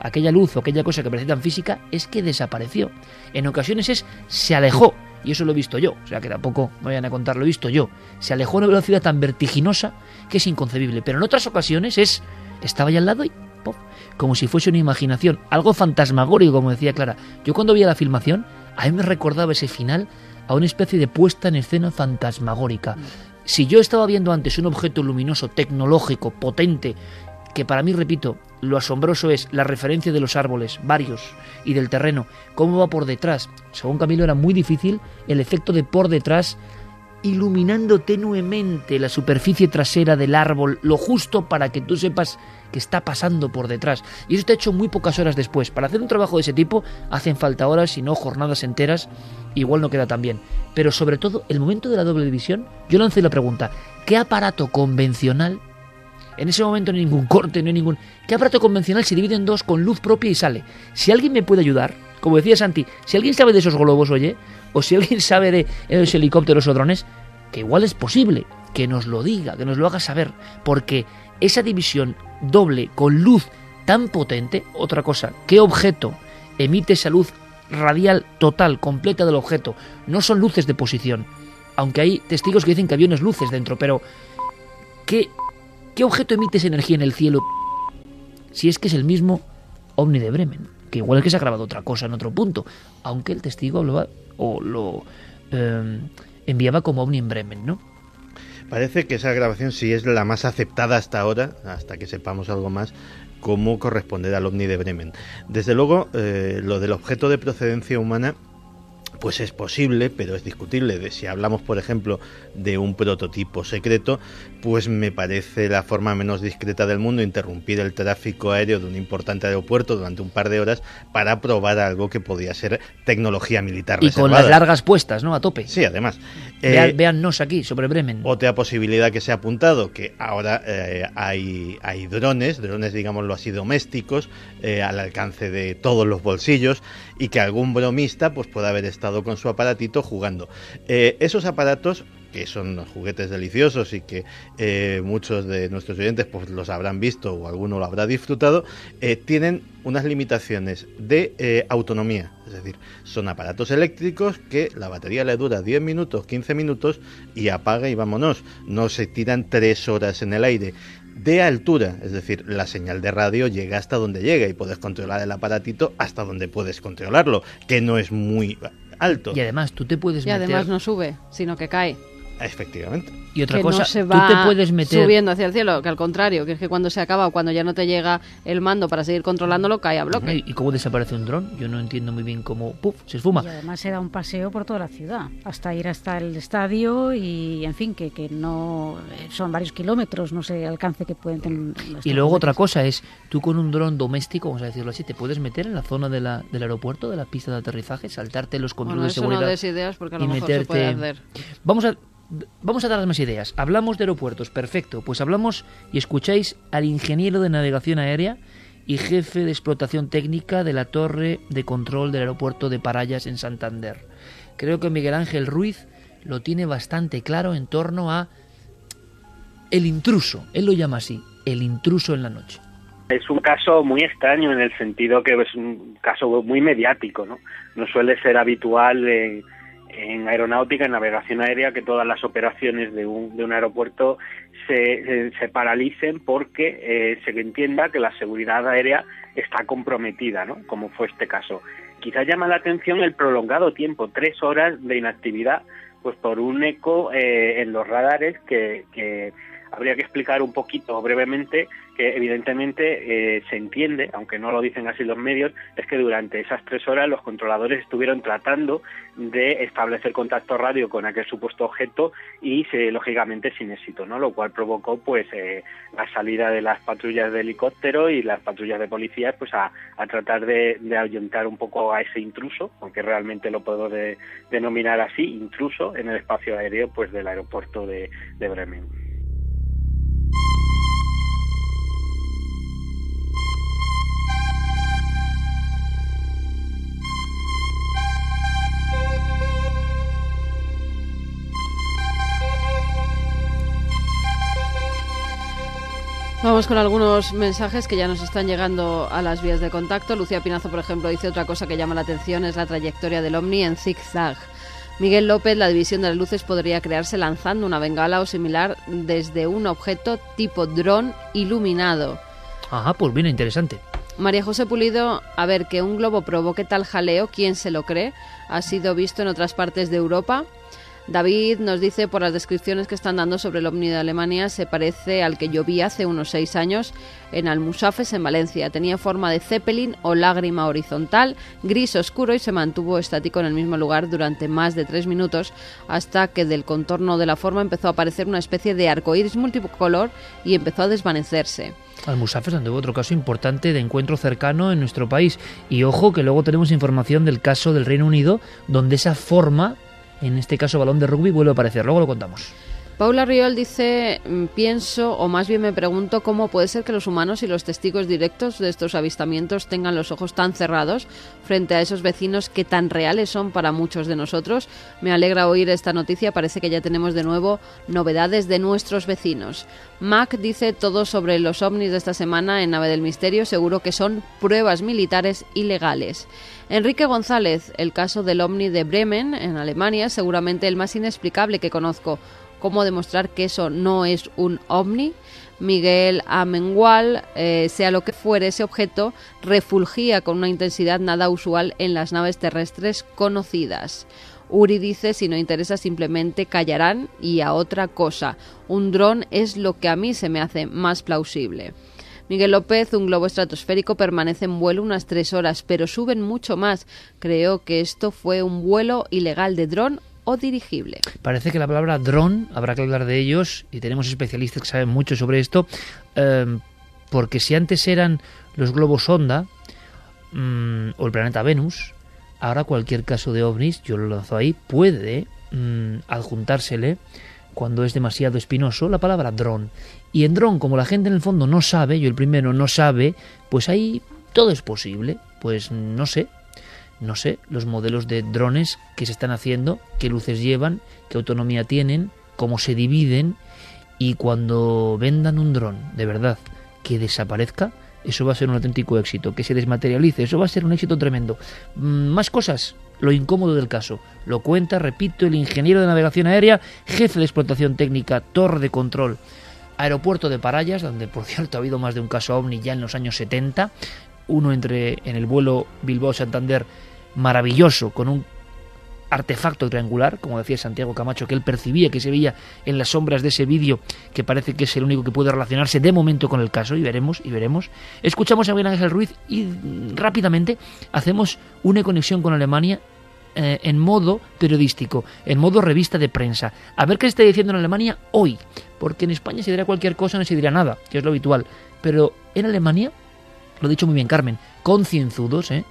Speaker 3: aquella luz o aquella cosa que parece tan física es que desapareció. En ocasiones es se alejó, y eso lo he visto yo, o sea que tampoco me vayan a contar, lo he visto yo. Se alejó a una velocidad tan vertiginosa que es inconcebible, pero en otras ocasiones es estaba ahí al lado y ¡pop! como si fuese una imaginación, algo fantasmagórico, como decía Clara. Yo cuando vi la filmación, a mí me recordaba ese final a una especie de puesta en escena fantasmagórica. Si yo estaba viendo antes un objeto luminoso, tecnológico, potente, que para mí, repito, lo asombroso es la referencia de los árboles, varios, y del terreno, cómo va por detrás. Según Camilo era muy difícil el efecto de por detrás iluminando tenuemente la superficie trasera del árbol, lo justo para que tú sepas que está pasando por detrás. Y eso está hecho muy pocas horas después. Para hacer un trabajo de ese tipo hacen falta horas y no jornadas enteras. Igual no queda tan bien. Pero sobre todo, el momento de la doble división, yo lancé la pregunta, ¿qué aparato convencional? En ese momento no hay ningún corte, no hay ningún... ¿Qué aparato convencional se divide en dos con luz propia y sale? Si alguien me puede ayudar, como decía Santi, si alguien sabe de esos globos, oye, o si alguien sabe de esos helicópteros o drones, que igual es posible, que nos lo diga, que nos lo haga saber, porque esa división doble con luz tan potente, otra cosa, ¿qué objeto emite esa luz radial total, completa del objeto? No son luces de posición, aunque hay testigos que dicen que había unas luces dentro, pero ¿qué, qué objeto emite esa energía en el cielo? Si es que es el mismo ovni de Bremen, que igual es que se ha grabado otra cosa en otro punto, aunque el testigo hablaba o lo eh, enviaba como ovni en Bremen, ¿no?
Speaker 13: Parece que esa grabación sí es la más aceptada hasta ahora, hasta que sepamos algo más, como corresponder al ovni de Bremen. Desde luego, eh, lo del objeto de procedencia humana pues es posible, pero es discutible. Si hablamos, por ejemplo, de un prototipo secreto, pues me parece la forma menos discreta del mundo interrumpir el tráfico aéreo de un importante aeropuerto durante un par de horas para probar algo que podía ser tecnología militar.
Speaker 3: Y con las largas puestas, ¿no? A tope.
Speaker 13: Sí, además.
Speaker 3: Eh, véannos aquí, sobre Bremen.
Speaker 13: Otra posibilidad que se ha apuntado, que ahora eh, hay, hay drones, drones, digámoslo así, domésticos, eh, al alcance de todos los bolsillos, y que algún bromista pues pueda haber estado con su aparatito jugando. Eh, esos aparatos que son juguetes deliciosos y que eh, muchos de nuestros oyentes pues los habrán visto o alguno lo habrá disfrutado, eh, tienen unas limitaciones de autonomía. Es decir, son aparatos eléctricos que la batería le dura 10 minutos, 15 minutos y apaga y vámonos. No se tiran 3 horas en el aire de altura, es decir, la señal de radio llega hasta donde llega y puedes controlar el aparatito hasta donde puedes controlarlo, que no es muy alto.
Speaker 3: Y además tú te puedes
Speaker 12: y además no sube, sino que cae.
Speaker 13: Efectivamente.
Speaker 3: Y otra cosa,
Speaker 12: se
Speaker 3: tú te puedes meter
Speaker 12: subiendo hacia el cielo, que al contrario, que es que cuando se acaba o cuando ya no te llega el mando para seguir controlándolo, cae a bloque.
Speaker 3: ¿Y cómo desaparece un dron? Yo no entiendo muy bien cómo, ¡puf!, se esfuma.
Speaker 14: Y además se da un paseo por toda la ciudad, hasta ir hasta el estadio y, en fin, que, que no son varios kilómetros, no sé el alcance que pueden tener.
Speaker 3: Y luego otra cosa es, tú con un dron doméstico, vamos a decirlo así, te puedes meter en la zona de la, del aeropuerto, de la pista de aterrizaje, saltarte los controles
Speaker 12: bueno,
Speaker 3: de seguridad.
Speaker 12: No des ideas porque a lo
Speaker 3: y
Speaker 12: mejor
Speaker 3: meterte...
Speaker 12: se puede hacer.
Speaker 3: Vamos a Vamos a dar más ideas. Hablamos de aeropuertos, perfecto. Pues hablamos y escucháis al ingeniero de navegación aérea y jefe de explotación técnica de la torre de control del aeropuerto de Parayas en Santander. Creo que Miguel Ángel Ruiz lo tiene bastante claro en torno a el intruso. Él lo llama así, el intruso en la noche.
Speaker 16: Es un caso muy extraño en el sentido que es un caso muy mediático, ¿no? No suele ser habitual en en aeronáutica, en navegación aérea, que todas las operaciones de un, de un aeropuerto se, se paralicen porque eh, se entienda que la seguridad aérea está comprometida, ¿no? Como fue este caso. Quizás llama la atención el prolongado tiempo, tres horas de inactividad, pues por un eco eh, en los radares que, que habría que explicar un poquito brevemente que evidentemente eh, se entiende, aunque no lo dicen así los medios, es que durante esas tres horas los controladores estuvieron tratando de establecer contacto radio con aquel supuesto objeto y se, lógicamente sin éxito, ¿no? Lo cual provocó pues eh, la salida de las patrullas de helicóptero y las patrullas de policías pues a, tratar de, de ahuyentar un poco a ese intruso, aunque realmente lo puedo de, denominar así, intruso en el espacio aéreo pues del aeropuerto de, de Bremen.
Speaker 12: Vamos con algunos mensajes que ya nos están llegando a las vías de contacto. Lucía Pinazo, por ejemplo, dice otra cosa que llama la atención, es la trayectoria del ovni en zigzag. Miguel López, la división de las luces podría crearse lanzando una bengala o similar desde un objeto tipo dron iluminado.
Speaker 3: Ajá, pues bien interesante.
Speaker 12: María José Pulido, a ver, que un globo provoque tal jaleo, ¿quién se lo cree? Ha sido visto en otras partes de Europa. David nos dice por las descripciones que están dando sobre el ovni de Alemania se parece al que yo vi hace unos seis años en Almusafes en Valencia. Tenía forma de zeppelin o lágrima horizontal, gris oscuro y se mantuvo estático en el mismo lugar durante más de tres minutos hasta que del contorno de la forma empezó a aparecer una especie de arcoíris multicolor y empezó a desvanecerse.
Speaker 3: Almusafes, donde hubo otro caso importante de encuentro cercano en nuestro país. Y ojo que luego tenemos información del caso del Reino Unido, donde esa forma en este caso balón de rugby, vuelve a aparecer. Luego lo contamos.
Speaker 12: Paula Riol dice, mm, pienso, o más bien me pregunto, cómo puede ser que los humanos y los testigos directos de estos avistamientos tengan los ojos tan cerrados frente a esos vecinos que tan reales son para muchos de nosotros. Me alegra oír esta noticia, parece que ya tenemos de nuevo novedades de nuestros vecinos. Mac dice todo sobre los ovnis de esta semana en Nave del Misterio, seguro que son pruebas militares ilegales. Enrique González, el caso del ovni de Bremen, en Alemania, seguramente el más inexplicable que conozco cómo demostrar que eso no es un ovni. Miguel Amengual, eh, sea lo que fuere ese objeto, refulgía con una intensidad nada usual en las naves terrestres conocidas. Uri dice, si no interesa simplemente callarán y a otra cosa. Un dron es lo que a mí se me hace más plausible. Miguel López, un globo estratosférico permanece en vuelo unas tres horas, pero suben mucho más. Creo que esto fue un vuelo ilegal de dron o dirigible.
Speaker 3: Parece que la palabra dron, habrá que hablar de ellos, y tenemos especialistas que saben mucho sobre esto, em, porque si antes eran los globos sonda mm, o el planeta Venus, ahora cualquier caso de ovnis, yo lo lanzo ahí, puede mm, adjuntársele cuando es demasiado espinoso la palabra dron. Y en dron, como la gente en el fondo no sabe, yo el primero no sabe, pues ahí todo es posible. Pues no sé, no sé, los modelos de drones que se están haciendo, qué luces llevan, qué autonomía tienen, cómo se dividen y cuando vendan un dron de verdad que desaparezca, eso va a ser un auténtico éxito, que se desmaterialice, eso va a ser un éxito tremendo. Mm, más cosas, lo incómodo del caso. Lo cuenta, repito, el ingeniero de navegación aérea, jefe de explotación técnica, torre de control, aeropuerto de Parayas, donde por cierto ha habido más de un caso ovni ya en los años 70, uno entre en el vuelo Bilbao-Santander maravilloso, con un artefacto triangular, como decía Santiago Camacho, que él percibía, que se veía en las sombras de ese vídeo, que parece que es el único que puede relacionarse de momento con el caso, y veremos, y veremos. Escuchamos a Miguel Ángel Ruiz y rápidamente hacemos una conexión con Alemania eh, en modo periodístico, en modo revista de prensa. A ver qué se está diciendo en Alemania hoy, porque en España se dirá cualquier cosa, no se dirá nada, que es lo habitual, pero en Alemania, lo ha dicho muy bien Carmen, concienzudos, ¿eh?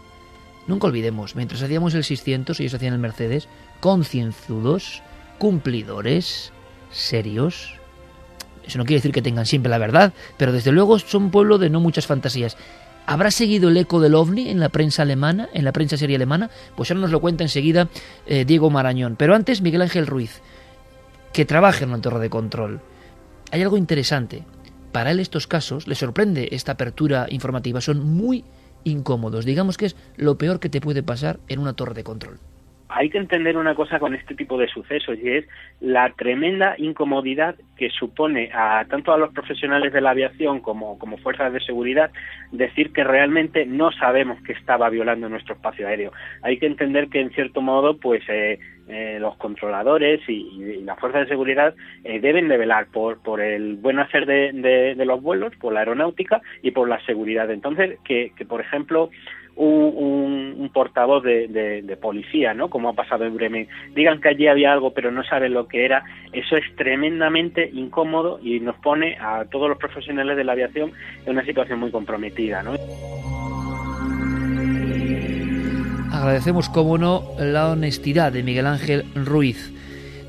Speaker 3: Nunca olvidemos, mientras hacíamos el 600, ellos hacían el Mercedes, concienzudos, cumplidores, serios. Eso no quiere decir que tengan siempre la verdad, pero desde luego son un pueblo de no muchas fantasías. ¿Habrá seguido el eco del ovni en la prensa alemana, en la prensa serie alemana? Pues ahora nos lo cuenta enseguida eh, Diego Marañón. Pero antes, Miguel Ángel Ruiz, que trabaja en una torre de control. Hay algo interesante. Para él estos casos, le sorprende esta apertura informativa, son muy incómodos. Digamos que es lo peor que te puede pasar en una torre de control
Speaker 16: hay que entender una cosa con este tipo de sucesos y es la tremenda incomodidad que supone a tanto a los profesionales de la aviación como, como fuerzas de seguridad decir que realmente no sabemos que estaba violando nuestro espacio aéreo. Hay que entender que en cierto modo pues eh, eh, los controladores y, las fuerzas de seguridad eh, deben de velar por, por el buen hacer de, de, los vuelos, por la aeronáutica y por la seguridad. Entonces, que, que por ejemplo un, portavoz de, policía, ¿no? Como ha pasado en Bremen, digan que allí había algo pero no saben lo que era, eso es tremendamente incómodo y nos pone a todos los profesionales de la aviación en una situación muy comprometida, ¿no?
Speaker 3: Agradecemos, como no, la honestidad de Miguel Ángel Ruiz.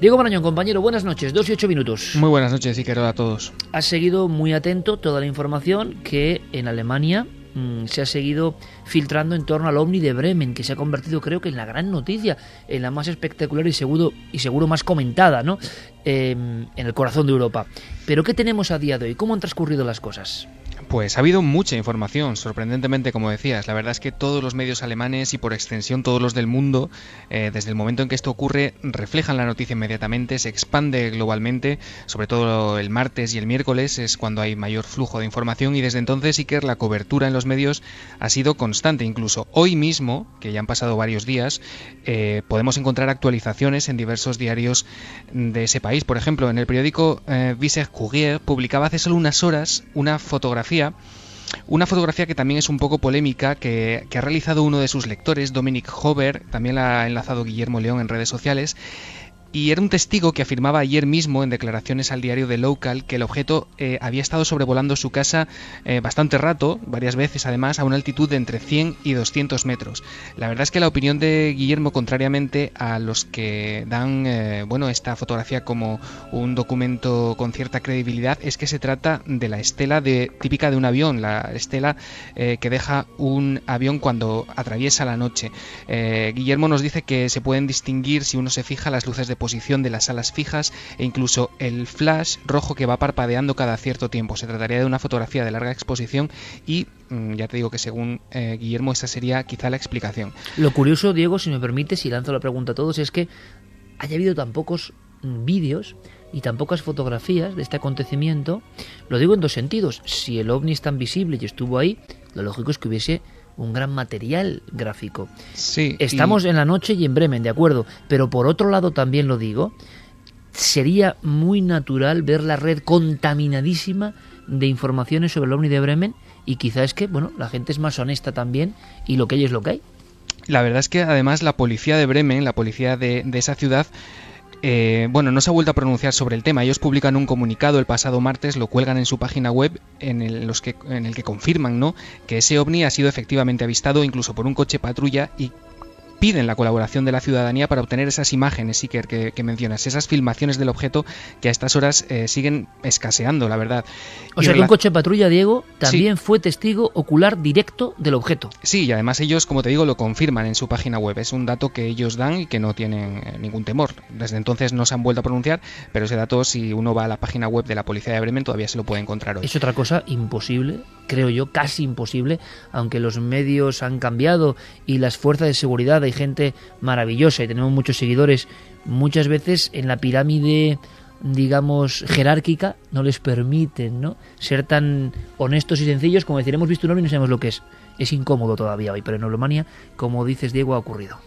Speaker 3: Diego Marañón, compañero, buenas noches, dos y ocho minutos.
Speaker 17: Muy buenas noches, Iker, a todos.
Speaker 3: Has seguido muy atento toda la información que en Alemania Mm, se ha seguido filtrando en torno al ovni de Bremen, que se ha convertido creo que en la gran noticia, en la más espectacular y seguro, y seguro más comentada ¿no? Em, en el corazón de Europa. Pero ¿qué tenemos a día de hoy? ¿Cómo han transcurrido las cosas?
Speaker 17: Pues ha habido mucha información, sorprendentemente, como decías. La verdad es que todos los medios alemanes y por extensión todos los del mundo, eh, desde el momento en que esto ocurre, reflejan la noticia inmediatamente, se expande globalmente, sobre todo el martes y el miércoles es cuando hay mayor flujo de información y desde entonces Iker la cobertura en los medios ha sido constante. Incluso hoy mismo, que ya han pasado varios días, eh, podemos encontrar actualizaciones en diversos diarios de ese país. Por ejemplo, en el periódico eh, Courier publicaba hace solo unas horas una fotografía una fotografía que también es un poco polémica, que, que, ha realizado uno de sus lectores, Dominic Hover, también la ha enlazado Guillermo León en redes sociales, y era un testigo que afirmaba ayer mismo en declaraciones al diario The Local que el objeto eh, había estado sobrevolando su casa eh, bastante rato, varias veces además, a una altitud de entre 100 y 200 metros. La verdad es que la opinión de Guillermo, contrariamente a los que dan eh, bueno esta fotografía como un documento con cierta credibilidad, es que se trata de la estela típica de un avión, la estela que deja un avión cuando atraviesa la noche. Guillermo nos dice que se pueden distinguir si uno se fija las luces de posición de las alas fijas e incluso el flash rojo que va parpadeando cada cierto tiempo. Se trataría de una fotografía de larga exposición y mm, ya te digo que según eh, Guillermo esa sería quizá la explicación.
Speaker 3: Lo curioso, Diego, si me permite, si lanzo la pregunta a todos, es que haya habido tan pocos mm, vídeos y tan pocas fotografías de este acontecimiento. Lo digo en dos sentidos. Si el ovni es tan visible y estuvo ahí, lo lógico es que hubiese un gran material gráfico.
Speaker 17: Sí.
Speaker 3: Estamos en la noche y en Bremen, de acuerdo, pero por otro lado también lo digo, sería muy natural ver la red contaminadísima de informaciones sobre el ovni de Bremen y quizás es que, bueno, la gente es más honesta también y lo que hay es lo que hay.
Speaker 17: La verdad es que además la policía de Bremen, la policía de, de esa ciudad, eh, bueno, no se ha vuelto a pronunciar sobre el tema. Ellos publican un comunicado el pasado martes, lo cuelgan en su página web en el, los que, en el que confirman ¿no? que ese ovni ha sido efectivamente avistado incluso por un coche patrulla y piden la colaboración de la ciudadanía para obtener esas imágenes, Iker, que, que mencionas, esas filmaciones del objeto que a estas horas eh, siguen escaseando, la verdad.
Speaker 3: O sea que un coche patrulla, Diego, también fue testigo ocular directo del objeto.
Speaker 17: Sí, y además ellos, como te digo, lo confirman en su página web. Es un dato que ellos dan y que no tienen eh, ningún temor. Desde entonces no se han vuelto a pronunciar, pero ese dato, si uno va a la página web de la Policía de Bremen, todavía se lo puede encontrar hoy.
Speaker 3: Es otra cosa imposible, creo yo, casi imposible, aunque los medios han cambiado y las fuerzas de seguridad hay gente maravillosa y tenemos muchos seguidores, muchas veces en la pirámide digamos jerárquica no les permiten ¿no? ser tan honestos y sencillos como decir hemos visto un ovni y no sabemos lo que es es incómodo todavía hoy pero en Euromania como dices Diego ha ocurrido.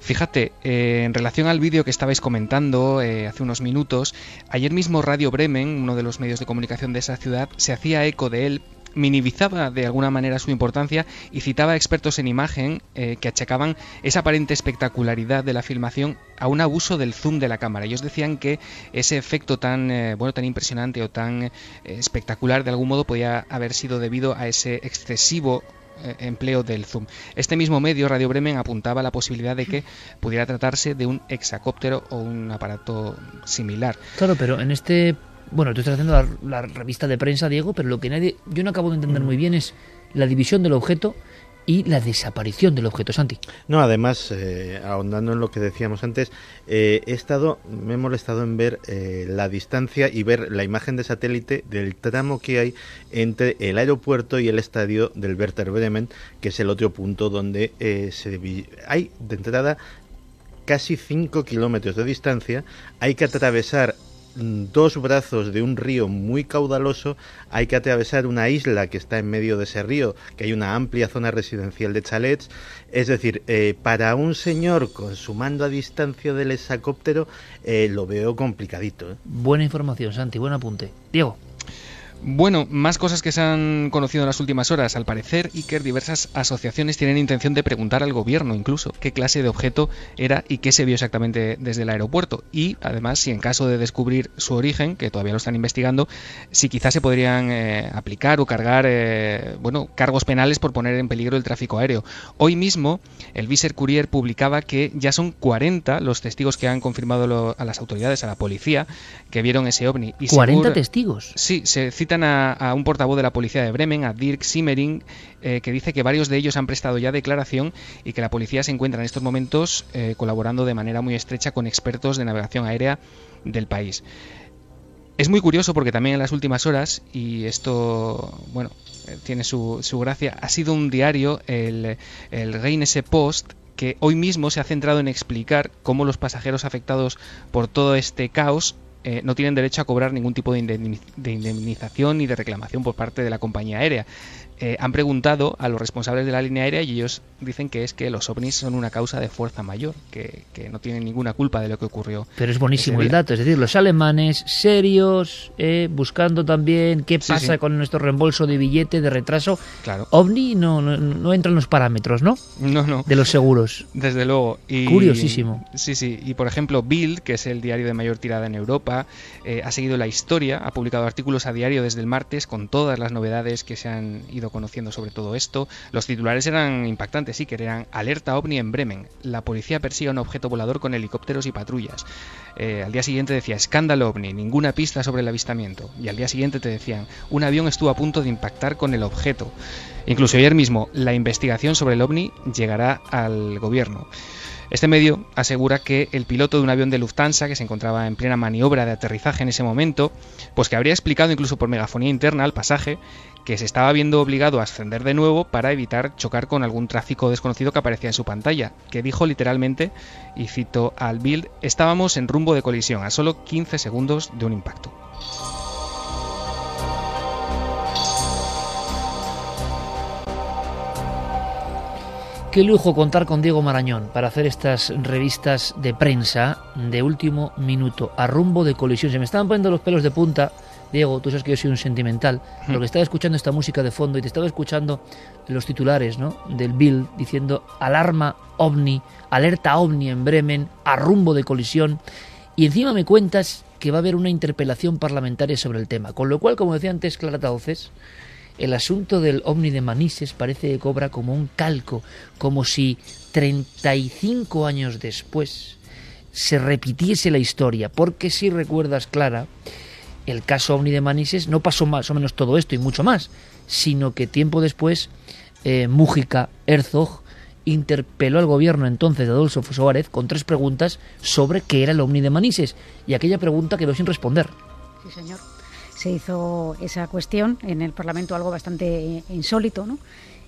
Speaker 17: Fíjate, eh, en relación al vídeo que estabais comentando eh, hace unos minutos, ayer mismo Radio Bremen, uno de los medios de comunicación de esa ciudad, se hacía eco de él minimizaba de alguna manera su importancia y citaba expertos en imagen eh, que achacaban esa aparente espectacularidad de la filmación a un abuso del zoom de la cámara. Ellos decían que ese efecto tan eh, bueno, tan impresionante o tan eh, espectacular de algún modo podía haber sido debido a ese excesivo empleo del zoom. Este mismo medio, Radio Bremen, apuntaba la posibilidad de que pudiera tratarse de un hexacóptero o un aparato similar.
Speaker 3: Claro, pero en este bueno, tú estás haciendo la, revista de prensa, Diego, pero lo que nadie, yo no acabo de entender muy bien es la división del objeto y la desaparición del objeto, Santi.
Speaker 13: No, además, eh, ahondando en lo que decíamos antes, eh, he estado, me he molestado en ver eh, la distancia y ver la imagen de satélite del tramo que hay entre el aeropuerto y el estadio del Werder Bremen, que es el otro punto donde se hay de entrada casi 5 kilómetros de distancia, hay que atravesar dos brazos de un río muy caudaloso, hay que atravesar una isla que está en medio de ese río, que hay una amplia zona residencial de chalets. Es decir, eh, para un señor con su mando a distancia del hexacóptero, eh, lo veo complicadito. ¿eh?
Speaker 3: Buena información, Santi, buen apunte. Diego.
Speaker 17: Bueno, más cosas que se han conocido en las últimas horas. Al parecer, Iker, diversas asociaciones tienen intención de preguntar al gobierno incluso qué clase de objeto era y qué se vio exactamente desde el aeropuerto. Y además, si en caso de descubrir su origen, que todavía lo están investigando, si quizás se podrían eh, aplicar o cargar eh, bueno, cargos penales por poner en peligro el tráfico aéreo. Hoy mismo, el Viser Courier publicaba que ya son 40 los testigos que han confirmado a las autoridades, a la policía, que vieron ese ovni.
Speaker 3: Y 40 testigos.
Speaker 17: Sí, se citan a, un portavoz de la policía de Bremen, a Dirk Simmering, eh, que dice que varios de ellos han prestado ya declaración y que la policía se encuentra en estos momentos eh, colaborando de manera muy estrecha con expertos de navegación aérea del país. Es muy curioso porque también en las últimas horas, y esto, bueno, eh, tiene su, su gracia, ha sido un diario, el, el Post, que hoy mismo se ha centrado en explicar cómo los pasajeros afectados por todo este caos eh, no tienen derecho a cobrar ningún tipo de indemnización ni de reclamación por parte de la compañía aérea. Eh, han preguntado a los responsables de la línea aérea y ellos dicen que es que los ovnis son una causa de fuerza mayor, que, no tienen ninguna culpa de lo que ocurrió.
Speaker 3: Pero es buenísimo el dato, es decir, los alemanes serios, eh, buscando también qué pasa con nuestro reembolso de billete, de retraso.
Speaker 17: Claro.
Speaker 3: OVNI no, no, no entra en los parámetros, ¿no?
Speaker 17: No, no.
Speaker 3: De los seguros.
Speaker 17: Desde luego. Y,
Speaker 3: Curiosísimo.
Speaker 17: Sí, sí. Y por ejemplo, Bild, que es el diario de mayor tirada en Europa, eh, ha seguido la historia, ha publicado artículos a diario desde el martes con todas las novedades que se han ido conociendo sobre todo esto. Los titulares eran impactantes, sí, que eran alerta ovni en Bremen. La policía persigue un objeto volador con helicópteros y patrullas. Eh, al día siguiente decía escándalo ovni, ninguna pista sobre el avistamiento. Y al día siguiente te decían un avión estuvo a punto de impactar con el objeto. Incluso ayer mismo la investigación sobre el ovni llegará al gobierno. Este medio asegura que el piloto de un avión de Lufthansa, que se encontraba en plena maniobra de aterrizaje en ese momento, pues que habría explicado incluso por megafonía interna al pasaje que se estaba viendo obligado a ascender de nuevo para evitar chocar con algún tráfico desconocido que aparecía en su pantalla, que dijo literalmente, y cito al Bild, estábamos en rumbo de colisión a solo 15 segundos de un impacto.
Speaker 3: Qué lujo contar con Diego Marañón para hacer estas revistas de prensa de último minuto, a rumbo de colisión. Se me estaban poniendo los pelos de punta Diego, tú sabes que yo soy un sentimental, pero que estaba escuchando esta música de fondo y te estaba escuchando los titulares ¿no? del Bill diciendo alarma ovni, alerta ovni en Bremen, a rumbo de colisión, y encima me cuentas que va a haber una interpelación parlamentaria sobre el tema, con lo cual, como decía antes Clara Tauces, el asunto del ovni de Manises parece que cobra como un calco, como si 35 años después se repitiese la historia, porque si recuerdas, Clara, el caso Omni de Manises no pasó más o menos todo esto y mucho más, sino que tiempo después eh, Mújica Herzog interpeló al gobierno entonces de Adolfo Suárez con tres preguntas sobre qué era el Omni de Manises y aquella pregunta quedó sin responder.
Speaker 14: Sí, señor. Se hizo esa cuestión en el Parlamento algo bastante insólito, ¿no?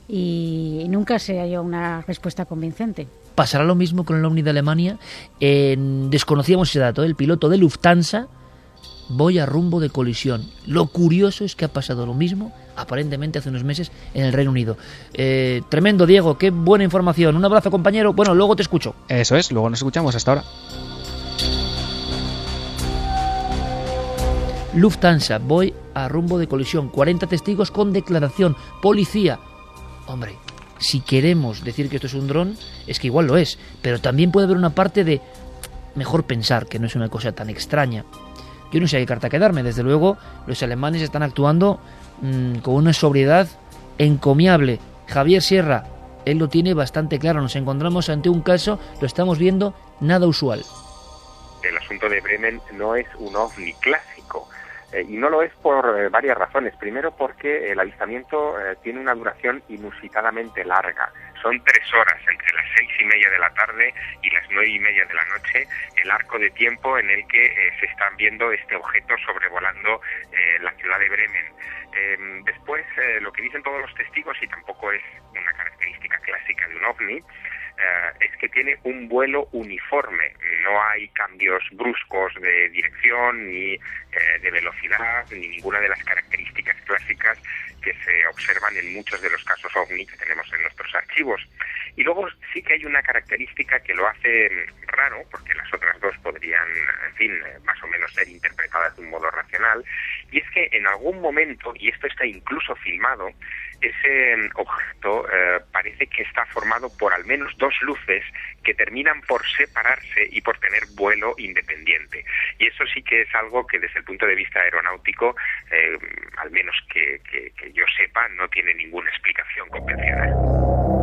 Speaker 14: Y nunca se halló una respuesta convincente.
Speaker 3: ¿Pasará lo mismo con el Omni de Alemania? desconocíamos ese dato. ¿eh? El piloto de Lufthansa voy a rumbo de colisión. Lo curioso es que ha pasado lo mismo, aparentemente hace unos meses, en el Reino Unido. Eh, tremendo, Diego, qué buena información. Un abrazo, compañero. Bueno, luego te escucho.
Speaker 17: Eso es, luego nos escuchamos. Hasta ahora.
Speaker 3: Lufthansa, voy a rumbo de colisión. 40 testigos con declaración. Policía. Hombre, si queremos decir que esto es un dron, es que igual lo es. Pero también puede haber una parte de mejor pensar que no es una cosa tan extraña. Yo no sé qué carta quedarme. Desde luego, los alemanes están actuando mm, con una sobriedad encomiable. Javier Sierra, él lo tiene bastante claro. Nos encontramos ante un caso, lo estamos viendo, nada usual.
Speaker 18: El asunto de Bremen no es un ovni clásico. Eh, y no lo es por eh, varias razones. Primero porque el avistamiento eh, tiene una duración inusitadamente larga. Son tres horas entre las seis y media de la tarde y las nueve y media de la noche, el arco de tiempo en el que se están viendo este objeto sobrevolando la ciudad de Bremen. Em, después, lo que dicen todos los testigos, y tampoco es una característica clásica de un ovni, eh, es que tiene un vuelo uniforme. No hay cambios bruscos de dirección, ni eh, de velocidad, ni ninguna de las características clásicas que se observan en muchos de los casos OVNI que tenemos en nuestros archivos. Y luego sí que hay una característica que lo hace raro, porque las otras dos podrían, en fin, eh, más o menos ser interpretadas de un modo racional, y es que en algún momento, y esto está incluso filmado, ese mm, objeto eh, parece que está formado por al menos dos luces que terminan por separarse y por tener vuelo independiente. Y eso sí que es algo que desde el punto de vista aeronáutico, eh, al menos que, que yo sepa, no tiene ninguna explicación convencional.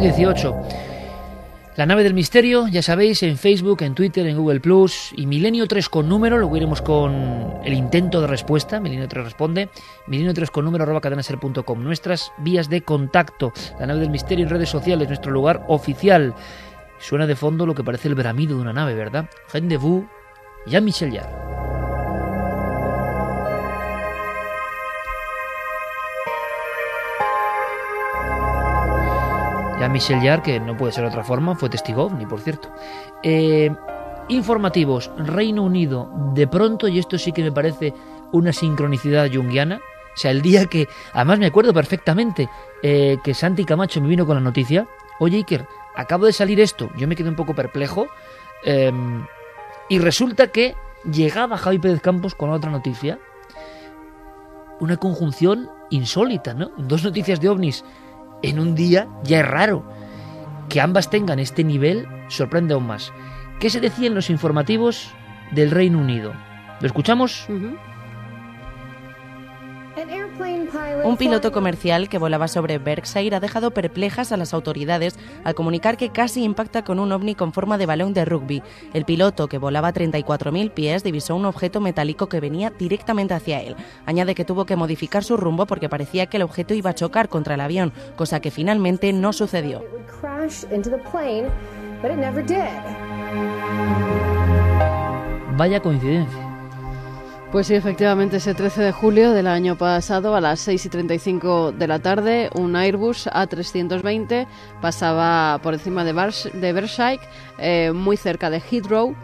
Speaker 3: 18. La nave del misterio, ya sabéis, en Facebook, en Twitter, en Google Plus y Milenio 3 con número, luego iremos con el intento de respuesta, Milenio 3 responde, Milenio 3 con número arroba cadenaser.com, nuestras vías de contacto, la nave del misterio en redes sociales, nuestro lugar oficial. Suena de fondo lo que parece el bramido de una nave, ¿verdad? Rendezvous, Jean-Michel. Ya Michel Jarre, que no puede ser otra forma, fue testigo ni por cierto. Eh, informativos, Reino Unido, de pronto, y esto sí que me parece una sincronicidad junguiana, o sea, el día que, además me acuerdo perfectamente, eh, que Santi Camacho me vino con la noticia, oye Iker, acabo de salir esto, yo me quedé un poco perplejo, em, y resulta que llegaba Javi Pérez Campos con otra noticia, una conjunción insólita, ¿no? Dos noticias de ovnis en un día ya es raro. Que ambas tengan este nivel sorprende aún más. ¿Qué se decía en los informativos del Reino Unido? ¿Lo escuchamos?
Speaker 5: Un piloto comercial que volaba sobre Berkshire ha dejado perplejas a las autoridades al comunicar que casi impacta con un ovni con forma de balón de rugby. El piloto, que volaba a 34.000 pies, divisó un objeto metálico que venía directamente hacia él. Añade que tuvo que modificar su rumbo porque parecía que el objeto iba a chocar contra el avión, cosa que finalmente no sucedió.
Speaker 3: Vaya coincidencia.
Speaker 12: Pues sí, efectivamente, ese 13 de julio del año pasado, a las 6 y 35 de la tarde, un Airbus A320 pasaba por encima de, Bars de Berkshire, eh, muy cerca de Heathrow,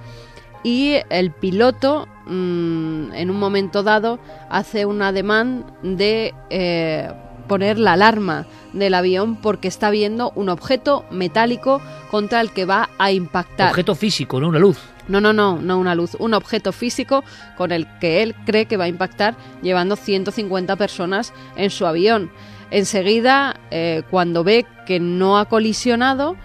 Speaker 12: y el piloto, mm, en un momento dado, hace un ademán de eh, poner la alarma del avión porque está viendo un objeto metálico contra el que va a impactar.
Speaker 3: Objeto físico, no una luz.
Speaker 12: No, no, no, no una luz, un objeto físico con el que él cree que va a impactar llevando 150 personas en su avión. Enseguida, eh, cuando ve que no ha colisionado,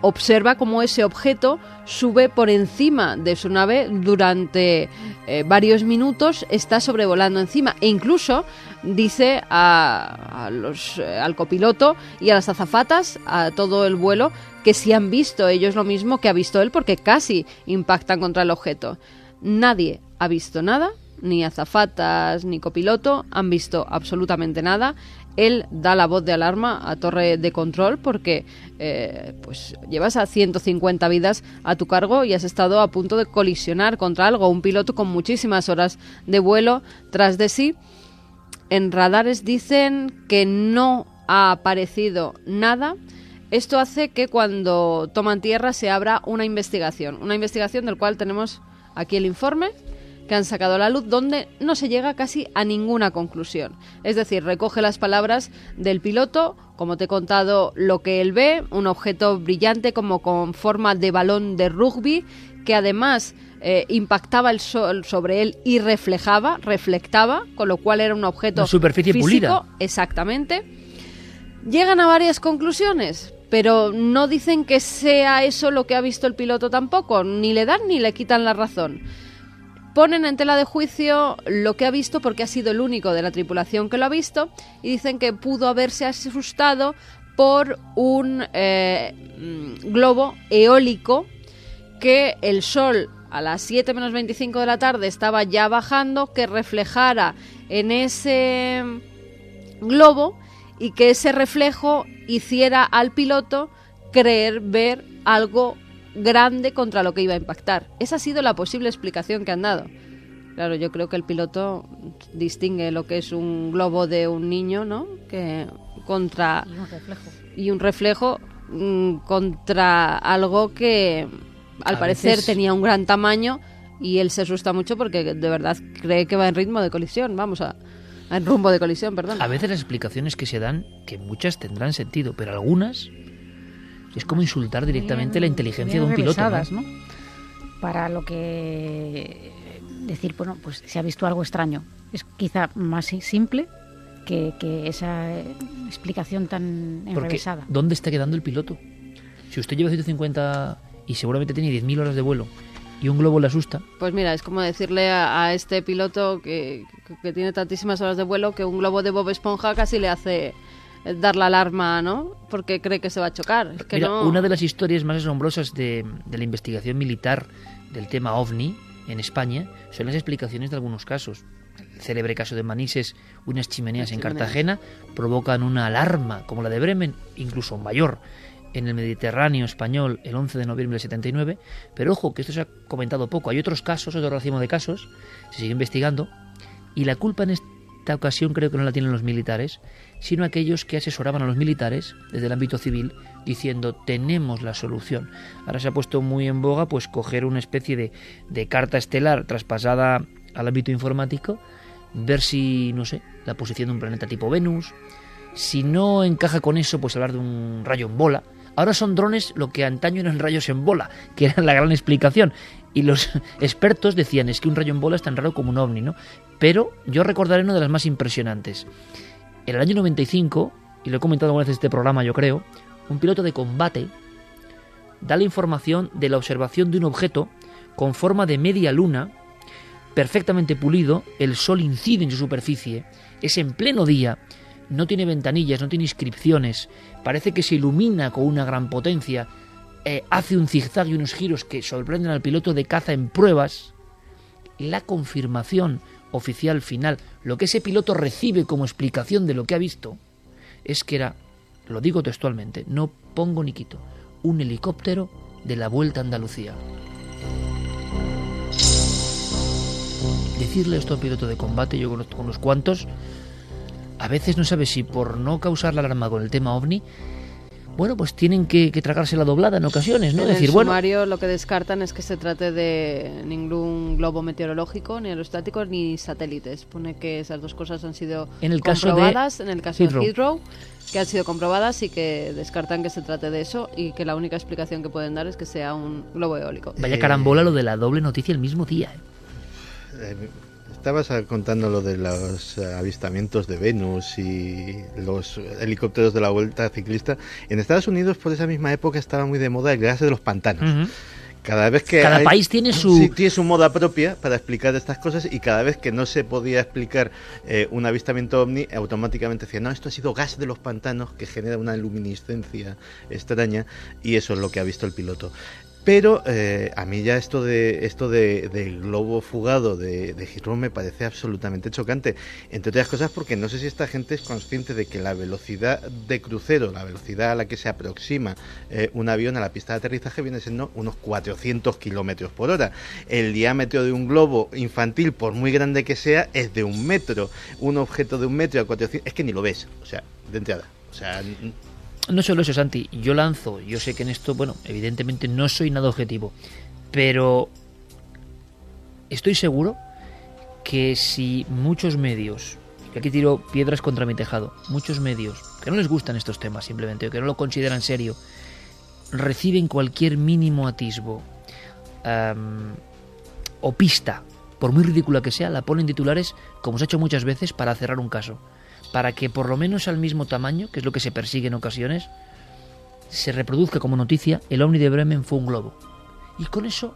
Speaker 12: observa cómo ese objeto sube por encima de su nave durante eh, varios minutos, está sobrevolando encima e incluso dice a, los, al copiloto y a las azafatas, a todo el vuelo, que si han visto ellos lo mismo que ha visto él porque casi impactan contra el objeto. Nadie ha visto nada, ni azafatas ni copiloto han visto absolutamente nada. Él da la voz de alarma a torre de control porque eh, pues llevas a 150 vidas a tu cargo y has estado a punto de colisionar contra algo. Un piloto con muchísimas horas de vuelo tras de sí. En radares dicen que no ha aparecido nada esto hace que cuando toman tierra se abra una investigación, una investigación del cual tenemos aquí el informe que han sacado a la luz donde no se llega casi a ninguna conclusión. Es decir, recoge las palabras del piloto, como te he contado lo que él ve, un objeto brillante como con forma de balón de rugby que además eh, impactaba el sol sobre él y reflejaba, reflectaba, con lo cual era un objeto
Speaker 3: superficie
Speaker 12: físico,
Speaker 3: pulida.
Speaker 12: Exactamente. Llegan a varias conclusiones pero no dicen que sea eso lo que ha visto el piloto tampoco, ni le dan ni le quitan la razón. Ponen en tela de juicio lo que ha visto porque ha sido el único de la tripulación que lo ha visto y dicen que pudo haberse asustado por un eh, mm, globo eólico que el sol a las 7 menos 25 de la tarde estaba ya bajando, que reflejara en ese globo y que ese reflejo hiciera al piloto creer ver algo grande contra lo que iba a impactar. Esa ha sido la posible explicación que han dado. Claro, yo creo que el piloto distingue lo que es un globo de un niño, ¿no? Que contra
Speaker 14: y un reflejo,
Speaker 12: y un reflejo mm, contra algo que al
Speaker 3: A
Speaker 12: parecer
Speaker 3: veces-
Speaker 12: tenía un gran tamaño y él se asusta mucho porque de verdad cree que va en ritmo de colisión, vamos a en rumbo de colisión, perdón.
Speaker 3: A veces las explicaciones que se dan, que muchas tendrán sentido, pero algunas es como insultar directamente la inteligencia de un piloto. ¿no?
Speaker 14: revesadas, ¿no? Para lo que decir, bueno, pues se ha visto algo extraño. Es quizá más si- simple que, que esa eh, explicación tan
Speaker 3: Porque
Speaker 14: enrevesada.
Speaker 3: ¿dónde está quedando el piloto? Si usted lleva 150 y seguramente tiene 10.000 horas de vuelo y un globo le asusta,
Speaker 12: Pues mira, es como decirle a, a este piloto que, que tiene tantísimas horas de vuelo que un globo de Bob Esponja casi le hace dar la alarma, ¿no? Porque cree que se va a chocar. Es que
Speaker 3: Mira,
Speaker 12: no...
Speaker 3: una de las historias más asombrosas de, de la investigación militar del tema OVNI en España son las explicaciones de algunos casos. El célebre caso de Manises, unas chimeneas en
Speaker 12: chimeneas.
Speaker 3: Cartagena provocan una alarma como la de Bremen, incluso mayor, en el Mediterráneo español el 11 de noviembre del 79. Pero ojo, que esto se ha comentado poco. Hay otros casos, otro racimo de casos, se sigue investigando, y la culpa en esta ocasión creo que no la tienen los militares, sino aquellos que asesoraban a los militares desde el ámbito civil diciendo tenemos la solución. Ahora se ha puesto muy en boga pues coger una especie de, de carta estelar traspasada al ámbito informático, ver si, no sé, la posición de un planeta tipo Venus, si no encaja con eso, pues hablar de un rayo en bola. Ahora son drones lo que antaño eran rayos en bola, que era la gran explicación. Y los expertos decían, es que un rayo en bola es tan raro como un ovni, ¿no? Pero yo recordaré una de las más impresionantes. En el año 95, y lo he comentado alguna vez en este programa, yo creo, un piloto de combate da la información de la observación de un objeto con forma de media luna, perfectamente pulido, el sol incide en su superficie, es en pleno día, no tiene ventanillas, no tiene inscripciones, parece que se ilumina con una gran potencia, eh, hace un zigzag y unos giros que sorprenden al piloto de caza en pruebas, la confirmación oficial final, lo que ese piloto recibe como explicación de lo que ha visto, es que era, lo digo textualmente, no pongo ni quito, un helicóptero de la Vuelta a Andalucía. Decirle esto a un piloto de combate, yo conozco unos cuantos, a veces no sabe si por no causar la alarma con el tema ovni, bueno, pues tienen que, que tragarse la doblada en ocasiones, ¿no?
Speaker 12: En
Speaker 3: Decir,
Speaker 12: el
Speaker 3: bueno,
Speaker 12: sumario lo que descartan es que se trate de ningún globo meteorológico, ni aerostático, ni satélites. Pone que esas dos cosas han sido
Speaker 3: En el caso de
Speaker 12: comprobadas en el caso
Speaker 3: Heathrow.
Speaker 12: de Heathrow, que han sido comprobadas y que descartan que se trate de eso y que la única explicación que pueden dar es que sea un globo eólico.
Speaker 3: vaya carambola lo de la doble noticia el mismo día. ¿eh?
Speaker 13: Eh, Estabas ah, contando lo de los avistamientos de Venus y los helicópteros de la vuelta ciclista. En Estados Unidos, por esa misma época, estaba muy de moda el gas de los pantanos. Cada vez que
Speaker 3: Cada
Speaker 13: hay-
Speaker 3: país tiene su-
Speaker 13: Sí, tiene su moda propia para explicar estas cosas y cada vez que no se podía explicar eh, un avistamiento ovni, automáticamente decía, no, esto ha sido gas de los pantanos que genera una luminiscencia extraña y eso es lo que ha visto el piloto. Pero eh, a mí ya esto de esto de, del globo fugado de, de Heathrow me parece absolutamente chocante. Entre otras cosas porque no sé si esta gente es consciente de que la velocidad de crucero, la velocidad a la que se aproxima eh, un avión a la pista de aterrizaje viene siendo unos 400 kilómetros por hora. El diámetro de un globo infantil, por muy grande que sea, es de un metro. Un objeto de un metro a 400... Es que ni lo ves, o sea, de entrada. O sea,
Speaker 3: No solo eso, Santi, yo lanzo, yo sé que en esto, bueno, evidentemente no soy nada objetivo, pero estoy seguro que si muchos medios, y aquí tiro piedras contra mi tejado, muchos medios que no les gustan estos temas simplemente, o que no lo consideran serio, reciben cualquier mínimo atisbo o pista, por muy ridícula que sea, la ponen titulares, como se ha hecho muchas veces, para cerrar un caso. Para que por lo menos al mismo tamaño, que es lo que se persigue en ocasiones, se reproduzca como noticia el ovni de Bremen fue un globo. Y con eso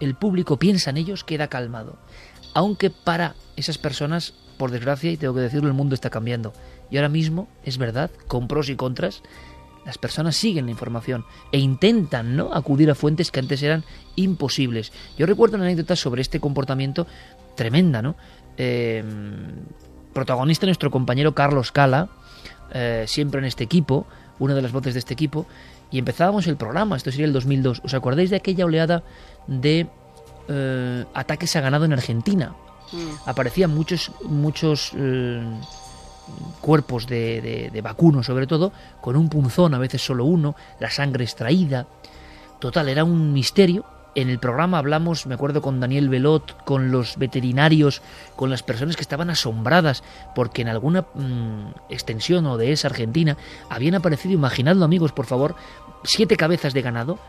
Speaker 3: el público piensa en ellos, queda calmado. Aunque para esas personas, por desgracia, y tengo que decirlo, el mundo está cambiando. Y ahora mismo, es verdad, con pros y contras, las personas siguen la información e intentan ¿no? acudir a fuentes que antes eran imposibles. Yo recuerdo una anécdota sobre este comportamiento tremenda, ¿no? Eh, protagonista nuestro compañero Carlos Cala, eh, siempre en este equipo, una de las voces de este equipo, y empezábamos el programa, esto sería el 2002. ¿Os acordáis de aquella oleada de eh, ataques a ganado en Argentina? Aparecían muchos, muchos eh, cuerpos de, de, de vacunos, sobre todo, con un punzón, a veces solo uno, la sangre extraída. Total, era un misterio. En el programa hablamos, me acuerdo, con Daniel Velot, con los veterinarios, con las personas que estaban asombradas porque en alguna mm, extensión o de esa Argentina habían aparecido, imaginadlo amigos, por favor, siete cabezas de ganado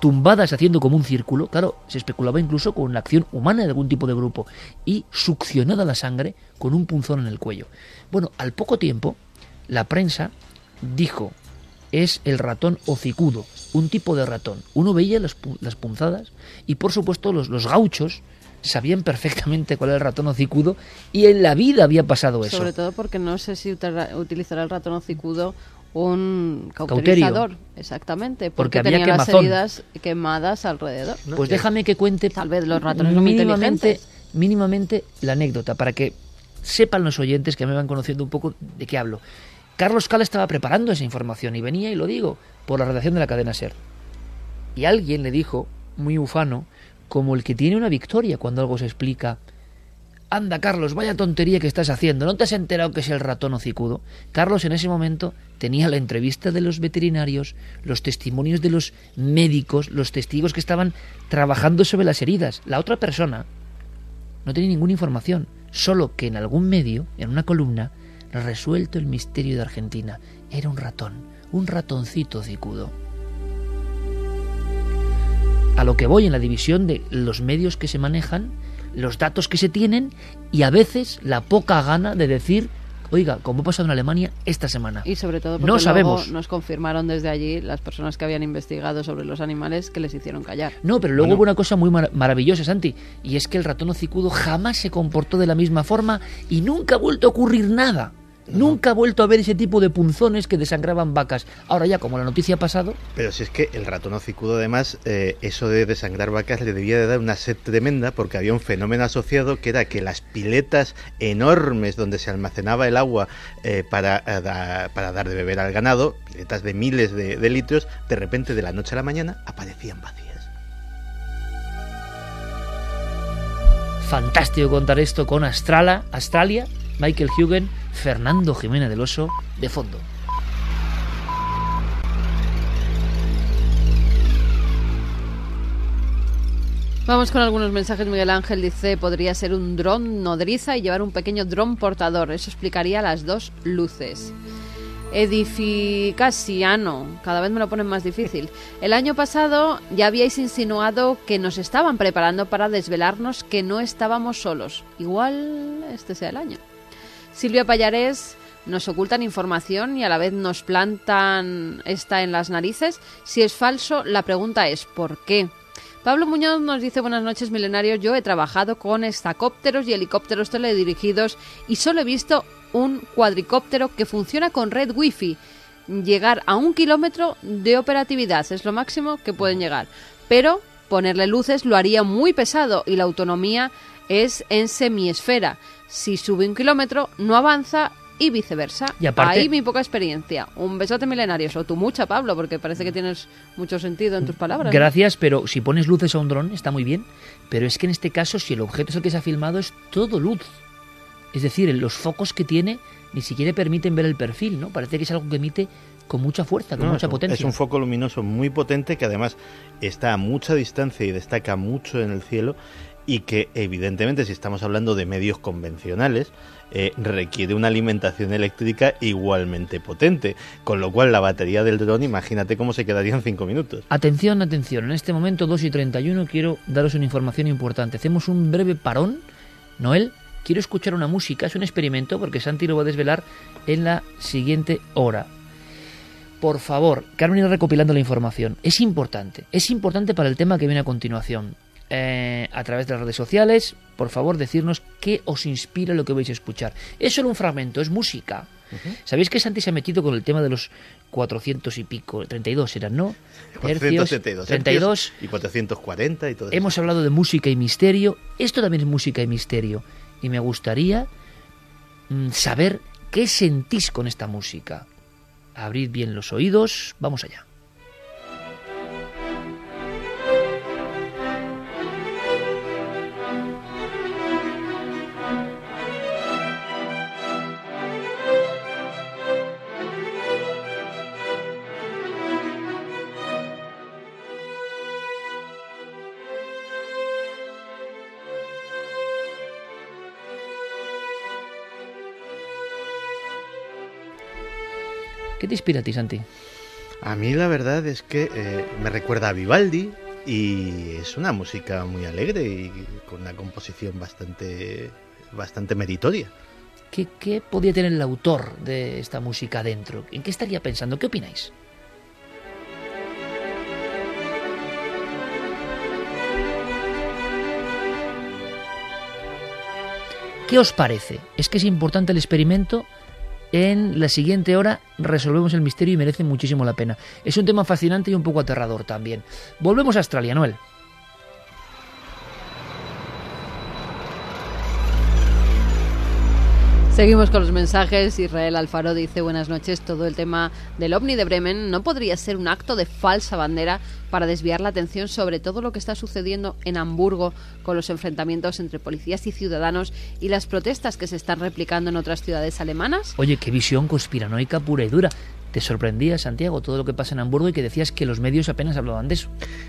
Speaker 3: tumbadas haciendo como un círculo, claro, se especulaba incluso con la acción humana de algún tipo de grupo, y succionada la sangre con un punzón en el cuello. Bueno, al poco tiempo, la prensa dijo, es el ratón hocicudo, un tipo de ratón. Uno veía las, pu- las punzadas y por supuesto los, los gauchos sabían perfectamente cuál era el ratón hocicudo y en la vida había pasado eso.
Speaker 12: Sobre todo porque no sé si utilizará el ratón hocicudo un cauterizador, exactamente, porque, tenía las heridas quemadas alrededor.
Speaker 3: Pues déjame que cuente
Speaker 12: tal vez los ratones mínimamente,
Speaker 3: mínimamente la anécdota para que sepan los oyentes que me van conociendo un poco de qué hablo. Carlos Cala estaba preparando esa información y venía y lo digo por la redacción de la cadena Ser. Y alguien le dijo, muy ufano, como el que tiene una victoria cuando algo se explica. Anda, Carlos, vaya tontería que estás haciendo. ¿No te has enterado que es el ratón hocicudo? Carlos en ese momento tenía la entrevista de los veterinarios, los testimonios de los médicos, los testigos que estaban trabajando sobre las heridas. La otra persona no tenía ninguna información, solo que en algún medio, en una columna, resuelto el misterio de Argentina. Era un ratón, un ratoncito hocicudo a lo que voy en la división de los medios que se manejan, los datos que se tienen y a veces la poca gana de decir oiga, como ha pasado en Alemania esta semana.
Speaker 12: Y sobre todo porque no sabemos. nos confirmaron desde allí las personas que habían investigado sobre los animales que les hicieron callar.
Speaker 3: No, pero luego hubo una cosa muy maravillosa, Santi, y es que el ratón hocicudo jamás se comportó de la misma forma y nunca ha vuelto a ocurrir nada. Nunca ha vuelto a ver ese tipo de punzones que desangraban vacas. Ahora ya, como la noticia ha pasado...
Speaker 13: Pero si es que el ratón hocicudo, además, eh, eso de desangrar vacas le debía de dar una sed tremenda porque había un fenómeno asociado que era que las piletas enormes donde se almacenaba el agua eh, para, eh, para dar de beber al ganado, piletas de miles de, de litros, de repente de la noche a la mañana aparecían vacías.
Speaker 3: Fantástico contar esto con Astrala, Australia, Michael Hugen Fernando Jiménez del Oso de fondo.
Speaker 12: Vamos con algunos mensajes. Miguel Ángel dice, podría ser un dron nodriza y llevar un pequeño dron portador. Eso explicaría las dos luces. Edificasiano, cada vez me lo ponen más difícil. El año pasado ya habíais insinuado que nos estaban preparando para desvelarnos que no estábamos solos. Igual este sea el año. Silvia Payarés nos ocultan información y a la vez nos plantan esta en las narices. Si es falso, la pregunta es ¿por qué? Pablo Muñoz nos dice buenas noches milenarios, yo he trabajado con estacópteros y helicópteros teledirigidos y solo he visto un cuadricóptero que funciona con red wifi. Llegar a un kilómetro de operatividad es lo máximo que pueden llegar. Pero ponerle luces lo haría muy pesado y la autonomía es en semiesfera si sube un kilómetro, no avanza y viceversa. Y Ahí mi poca experiencia. Un besote milenario. O tú mucha, Pablo, porque parece que tienes mucho sentido en tus palabras.
Speaker 3: Gracias, pero si pones luces a un dron está muy bien. Pero es que en este caso, si el objeto es el que se ha filmado, es todo luz. Es decir, los focos que tiene ni siquiera permiten ver el perfil, ¿no? Parece que es algo que emite con mucha fuerza, con mucha potencia.
Speaker 13: Es un foco luminoso muy potente que además está a mucha distancia y destaca mucho en el cielo y que evidentemente si estamos hablando de medios convencionales eh, requiere una alimentación eléctrica igualmente potente, con lo cual la batería del dron imagínate cómo se quedaría en 5 minutos.
Speaker 3: Atención, atención, en este momento 2 y 31 quiero daros una información importante. Hacemos un breve parón, Noel, quiero escuchar una música, es un experimento porque Santi lo va a desvelar en la siguiente hora. Por favor, Carmen irá recopilando la información. Es importante, es importante para el tema que viene a continuación. Eh, a través de las redes sociales. Por favor, decirnos qué os inspira lo que vais a escuchar. Es solo un fragmento, es música. ¿Sabéis que Santi se ha metido con el tema de los 400 y pico, 32 eran, ¿no?
Speaker 13: 472 32 y 440 y todo eso.
Speaker 3: Hemos hablado de música y misterio. Esto también es música y misterio. Y me gustaría mm, saber qué sentís con esta música. Abrid bien los oídos. Vamos allá. ¿Qué te inspira a ti, Santi?
Speaker 13: A mí la verdad es que eh, me recuerda a Vivaldi y es una música muy alegre y con una composición bastante, bastante meritoria.
Speaker 3: ¿Qué, ¿Qué podía tener el autor de esta música dentro? ¿En qué estaría pensando? ¿Qué opináis? ¿Qué os parece? ¿Es que es importante el experimento? En la siguiente hora resolvemos el misterio y merece muchísimo la pena. Es un tema fascinante y un poco aterrador también. Volvemos a Australia, Noel.
Speaker 12: Seguimos con los mensajes. Israel Alfaro dice buenas noches. Todo el tema del ovni de Bremen no podría ser un acto de falsa bandera para desviar la atención sobre todo lo que está sucediendo en Hamburgo con los enfrentamientos entre policías y ciudadanos y las protestas que se están replicando en otras ciudades alemanas.
Speaker 3: Oye, qué visión conspiranoica pura y dura te sorprendía, Santiago, todo lo que pasa en Hamburgo y que decías que los medios apenas hablaban de eso.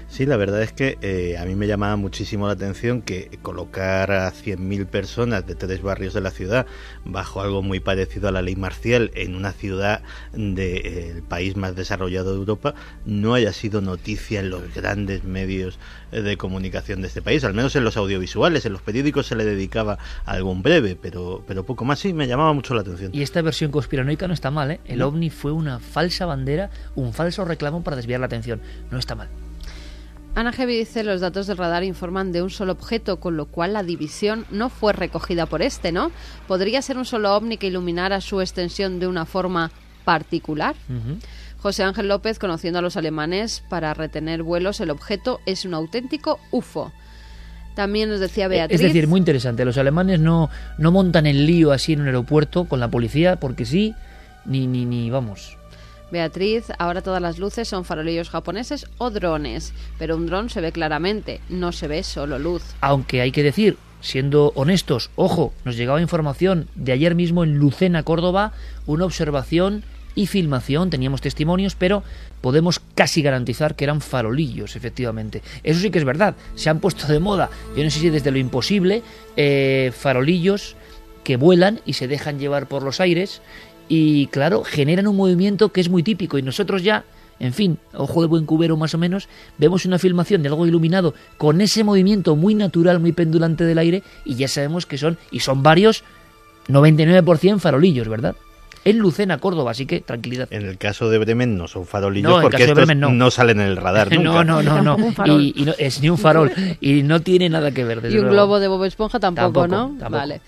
Speaker 13: Sí, la verdad es que eh, a mí me llamaba muchísimo la atención que colocar a 100.000 personas de tres barrios de la ciudad bajo algo muy parecido a la ley marcial en una ciudad del eh, país más desarrollado de Europa no haya sido noticia en los grandes medios de comunicación de este país, al menos en los audiovisuales, en los periódicos se le dedicaba algún breve, pero, pero poco más sí, me llamaba mucho la atención.
Speaker 3: Y esta versión conspiranoica no está mal, ¿eh? El ovni fue una falsa bandera, un falso reclamo para desviar la atención. No está mal.
Speaker 12: Ana Heavy dice los datos del radar informan de un solo objeto, con lo cual la división no fue recogida por este, ¿no? ¿Podría ser un solo ovni que iluminara su extensión de una forma particular? José Ángel López, conociendo a los alemanes, para retener vuelos el objeto es un auténtico UFO. También nos decía Beatriz.
Speaker 3: Es decir, muy interesante. Los alemanes no, no montan el lío así en un aeropuerto con la policía porque sí, ni, ni, ni vamos.
Speaker 12: Beatriz, ahora todas las luces son farolillos japoneses o drones, pero un dron se ve claramente, no se ve solo luz.
Speaker 3: Aunque hay que decir, siendo honestos, ojo, nos llegaba información de ayer mismo en Lucena, Córdoba, una observación y filmación, teníamos testimonios, pero podemos casi garantizar que eran farolillos, efectivamente. Eso sí que es verdad, se han puesto de moda, yo no sé si desde lo imposible, eh, farolillos que vuelan y se dejan llevar por los aires y claro, generan un movimiento que es muy típico y nosotros ya, en fin, ojo de buen cubero más o menos, vemos una filmación de algo iluminado con ese movimiento muy natural, muy pendulante del aire y ya sabemos que son, y son varios, 99% farolillos, ¿verdad? En Lucena, Córdoba, así que tranquilidad.
Speaker 13: En el caso de Bremen no son farolillos porque estos no. salen en el radar nunca.
Speaker 3: No, no, no, no. y, no es ni un farol y no tiene nada que ver.
Speaker 12: y un globo de Bob Esponja tampoco, ¿no? Vale.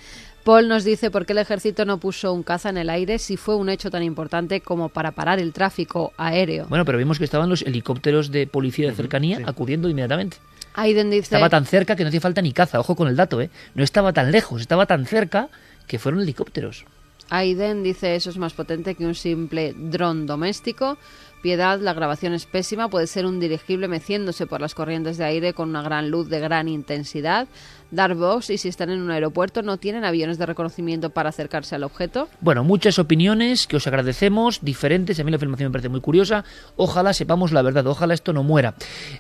Speaker 12: Paul nos dice por qué el ejército no puso un caza en el aire si fue un hecho tan importante como para parar el tráfico aéreo.
Speaker 3: Bueno, pero vimos que estaban los helicópteros de policía de cercanía acudiendo inmediatamente.
Speaker 12: Aiden dice...
Speaker 3: Estaba tan cerca que no hacía falta ni caza, ojo con el dato, ¿eh? No estaba tan lejos, estaba tan cerca que fueron helicópteros.
Speaker 12: Aiden dice eso es más potente que un simple dron doméstico. Piedad, la grabación es pésima, puede ser un dirigible meciéndose por las corrientes de aire con una gran luz de gran intensidad. Dar y si están en un aeropuerto no tienen aviones de reconocimiento para acercarse al objeto.
Speaker 3: Bueno, muchas opiniones que os agradecemos, diferentes. A mí la filmación me parece muy curiosa. Ojalá sepamos la verdad, ojalá esto no muera.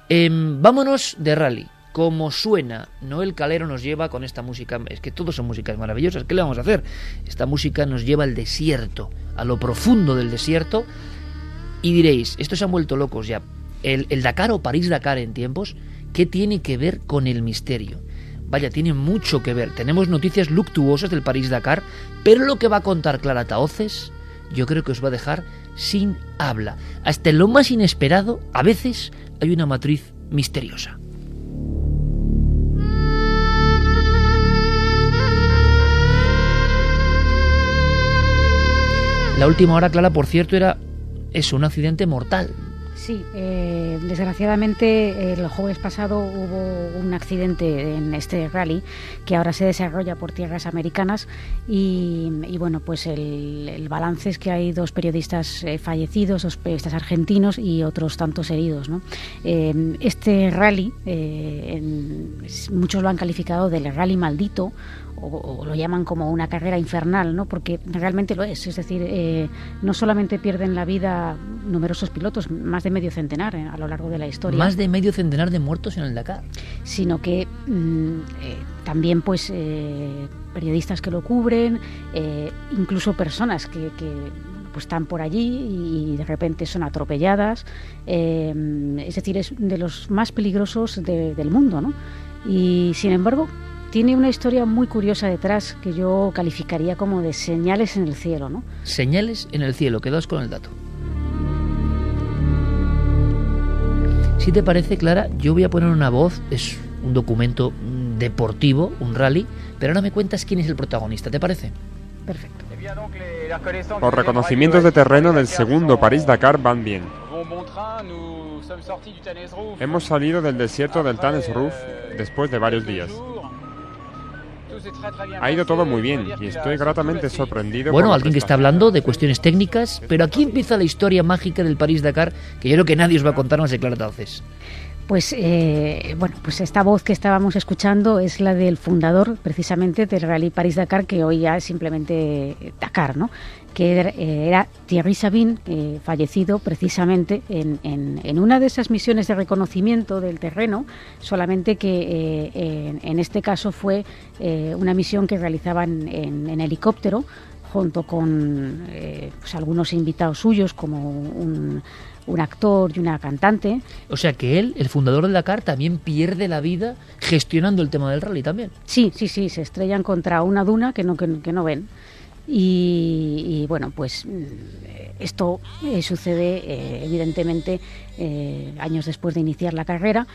Speaker 3: Em, vámonos de rally como suena Noel Calero nos lleva con esta música, es que todos son músicas maravillosas, ¿qué le vamos a hacer? Esta música nos lleva al desierto, a lo profundo del desierto, y diréis, estos se han vuelto locos ya. El, el Dakar o París-Dakar en tiempos, ¿qué tiene que ver con el misterio? Vaya, tiene mucho que ver. Tenemos noticias luctuosas del París-Dakar, pero lo que va a contar Clara Taoces, yo creo que os va a dejar sin habla. Hasta en lo más inesperado, a veces hay una matriz misteriosa. La última hora, Clara, por cierto, era es un accidente mortal.
Speaker 14: Sí, eh, desgraciadamente el jueves pasado hubo un accidente en este rally que ahora se desarrolla por tierras americanas y, bueno, pues el, balance es que hay dos periodistas eh, fallecidos, dos periodistas argentinos y otros tantos heridos. ¿no? Eh, este rally, muchos lo han calificado del rally maldito o, lo llaman como una carrera infernal, ¿no? porque realmente lo es. Es decir, eh, no solamente pierden la vida numerosos pilotos, más de medio centenar eh, a lo largo de la historia.
Speaker 3: Más de medio centenar de muertos en el Dakar.
Speaker 14: Sino que mm, eh, también pues periodistas que lo cubren, incluso personas que, pues están por allí y de repente son atropelladas. es decir, es de los más peligrosos del mundo, ¿no? Y sin embargo, tiene una historia muy curiosa detrás que yo calificaría como de señales en el cielo, ¿no?
Speaker 3: Señales en el cielo, quedaos con el dato. Si te parece, Clara, yo voy a poner una voz, es un documento deportivo, un rally, pero ahora me cuentas quién es el protagonista, ¿te parece?
Speaker 14: Perfecto.
Speaker 19: Los reconocimientos de terreno del segundo París-Dakar van bien. Hemos salido del desierto del Tanes Roof después de varios días. Ha ido todo muy bien y estoy gratamente sorprendido.
Speaker 3: Bueno, alguien que está hablando de cuestiones técnicas, pero aquí empieza la historia mágica del París-Dakar, que yo creo que nadie os va a contar más de Clara Tauces.
Speaker 14: Pues eh, bueno, pues esta voz que estábamos escuchando es la del fundador precisamente del Rally París Dakar, que hoy ya es simplemente Dakar, ¿no? que eh, era Thierry Sabine, eh, fallecido precisamente en, en, una de esas misiones de reconocimiento del terreno, solamente que en, este caso fue una misión que realizaban en, helicóptero junto con pues algunos invitados suyos como un un actor y una cantante.
Speaker 3: O sea que él, el fundador de Dakar, también pierde la vida gestionando el tema del rally también.
Speaker 14: Sí, sí, sí, se estrellan contra una duna que no, que, no ven. Y, bueno, pues mm, esto eh, sucede eh, evidentemente eh, años después de iniciar la carrera,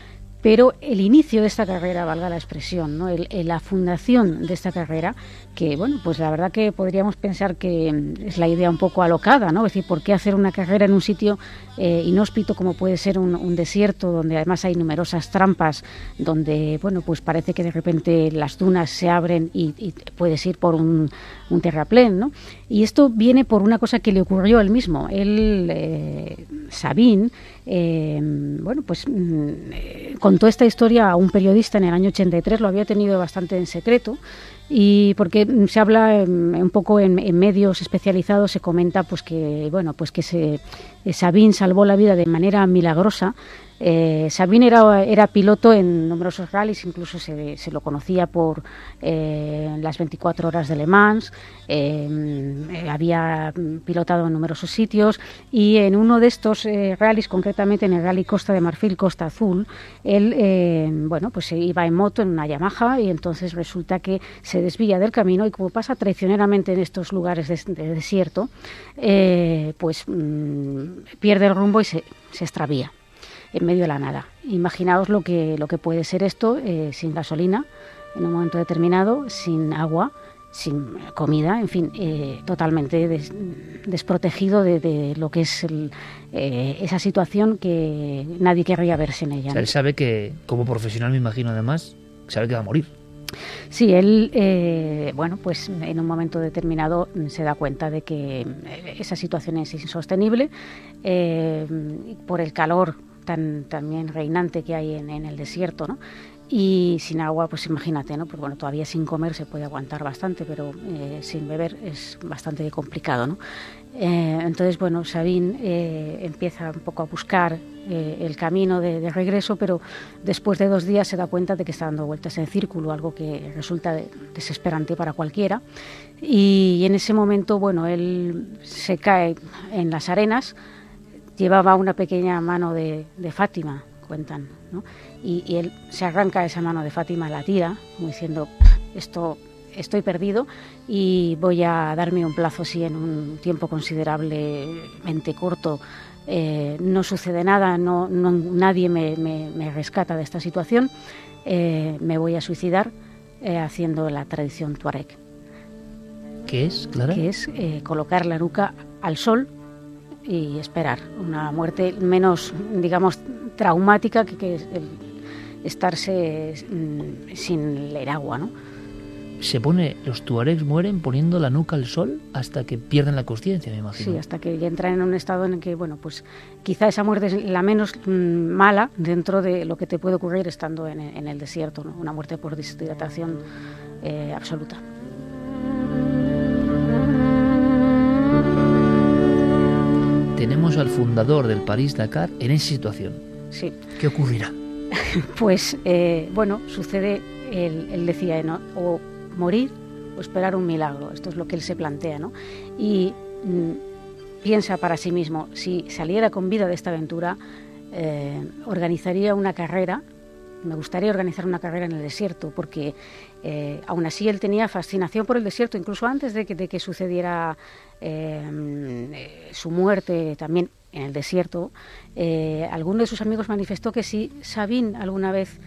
Speaker 14: pero el inicio de esta carrera, valga la expresión, ¿no? la fundación de esta carrera, que bueno, pues la verdad que podríamos pensar que mm, es la idea un poco alocada, ¿no? Es decir, ¿por qué hacer una carrera en un sitio eh, inhóspito como puede ser un, desierto, donde además hay numerosas trampas, donde bueno, pues parece que de repente las dunas se abren y, puedes ir por un, terraplén, ¿no? Y esto viene por una cosa que le ocurrió él mismo. Él, eh, Sabine, eh, bueno, pues mm, eh, contó esta historia a un periodista en el año 83, lo había tenido bastante en secreto y porque se habla un poco en, medios especializados se comenta pues que bueno pues que se Sabine salvó la vida de manera milagrosa eh, Sabine era, piloto en numerosos rallies, incluso se, se lo conocía por eh, las 24 horas de Le Mans, eh, había pilotado en numerosos sitios y en uno de estos rallies, concretamente en el Rally Costa de Marfil, Costa Azul, él bueno, pues se iba en moto en una Yamaha y entonces resulta que se desvía del camino y como pasa traicioneramente en estos lugares de, desierto, pues mm, pierde el rumbo y se, se extravía en medio de la nada. Imaginaos lo que, lo que puede ser esto eh, sin gasolina en un momento determinado, sin agua, sin comida, en fin, eh, totalmente desprotegido de, lo que es eh, esa situación que nadie querría verse en ella.
Speaker 3: él sabe que, como profesional me imagino además, sabe que va a morir.
Speaker 14: Sí, él, bueno, pues en un momento determinado se da cuenta de que esa situación es insostenible por el calor tan también reinante que hay en, el desierto, ¿no? Y sin agua, pues imagínate, ¿no? Bueno, todavía sin comer se puede aguantar bastante, pero eh, sin beber es bastante complicado, ¿no? Eh, entonces, bueno, Sabine eh, empieza un poco a buscar el camino de, regreso, pero después de dos días se da cuenta de que está dando vueltas en círculo, algo que resulta desesperante para cualquiera. Y, y en ese momento, bueno, él se cae en las arenas, llevaba una pequeña mano de, Fátima, cuentan, ¿no? y, él se arranca esa mano de Fátima, la tira, diciendo, esto estoy perdido y voy a darme un plazo, si en un tiempo considerablemente corto eh, no sucede nada, no, nadie me, rescata de esta situación, eh, me voy a suicidar eh, haciendo la tradición tuareg.
Speaker 3: ¿Qué es, Clara?
Speaker 14: Que es colocar la nuca al sol y esperar una muerte menos, digamos, traumática que, que el estarse mm, sin leer agua, ¿no?
Speaker 3: Se pone, los tuaregs mueren poniendo la nuca al sol hasta que pierden la conciencia, me imagino.
Speaker 14: Sí, hasta que ya entran en un estado en el que, bueno, pues quizá esa muerte es la menos mm, mala dentro de lo que te puede ocurrir estando en, el desierto, ¿no? Una muerte por deshidratación eh, absoluta.
Speaker 3: Tenemos al fundador del París-Dakar en esa situación.
Speaker 14: Sí.
Speaker 3: ¿Qué ocurrirá?
Speaker 14: pues, eh, bueno, sucede, él, decía, ¿no? o morir o esperar un milagro. Esto es lo que él se plantea, ¿no? Y mm, piensa para sí mismo, si saliera con vida de esta aventura, eh, organizaría una carrera me gustaría organizar una carrera en el desierto, porque eh, aún así él tenía fascinación por el desierto, incluso antes de que, de que sucediera eh, su muerte también en el desierto. Eh, alguno de sus amigos manifestó que si Sabine alguna vez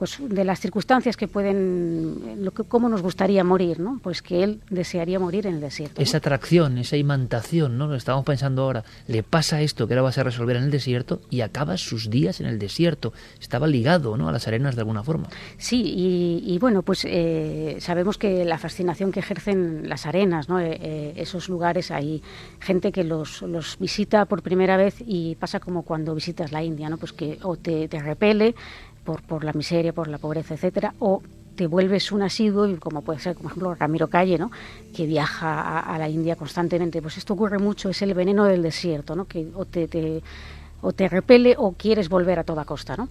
Speaker 14: pues de las circunstancias que pueden, lo que, cómo nos gustaría morir, ¿no? Pues que él desearía morir en el desierto.
Speaker 3: Esa atracción, esa imantación, ¿no? Lo estamos pensando ahora. Le pasa esto que ahora vas a resolver en el desierto y acaba sus días en el desierto. Estaba ligado, ¿no? A las arenas de alguna forma.
Speaker 14: Sí, y, bueno, pues eh, sabemos que la fascinación que ejercen las arenas, ¿no? Eh, eh, esos lugares, hay gente que los, los visita por primera vez y pasa como cuando visitas la India, ¿no? Pues que o te, te repele por, por la miseria, por la pobreza, etcétera, o te vuelves un asiduo, y como puede ser, por ejemplo, Ramiro Calle, ¿no? que viaja a, la India constantemente. Pues esto ocurre mucho, es el veneno del desierto, ¿no? que o te, te, o te repele o quieres volver a toda costa. ¿no?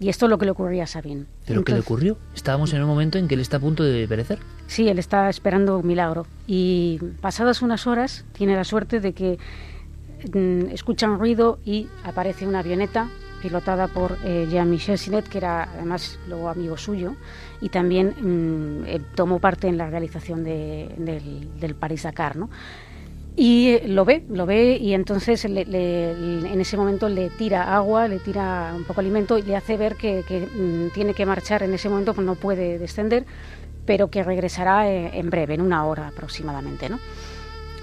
Speaker 14: Y esto es lo que le ocurría a Sabine.
Speaker 3: ¿Pero qué le ocurrió? Estábamos en un momento en que él está a punto de perecer.
Speaker 14: Sí, él está esperando un milagro. Y pasadas unas horas, tiene la suerte de que mm, escucha un ruido y aparece una avioneta pilotada por eh, Jean-Michel Sinet, que era además luego amigo suyo, y también mm, eh, tomó parte en la realización del, del París-Dakar. ¿no? Y eh, lo ve, lo ve y entonces en ese momento le tira agua, le tira un poco alimento y le hace ver que, mm, tiene que marchar en ese momento, pues no puede descender, pero que regresará en breve, en una hora aproximadamente. ¿no?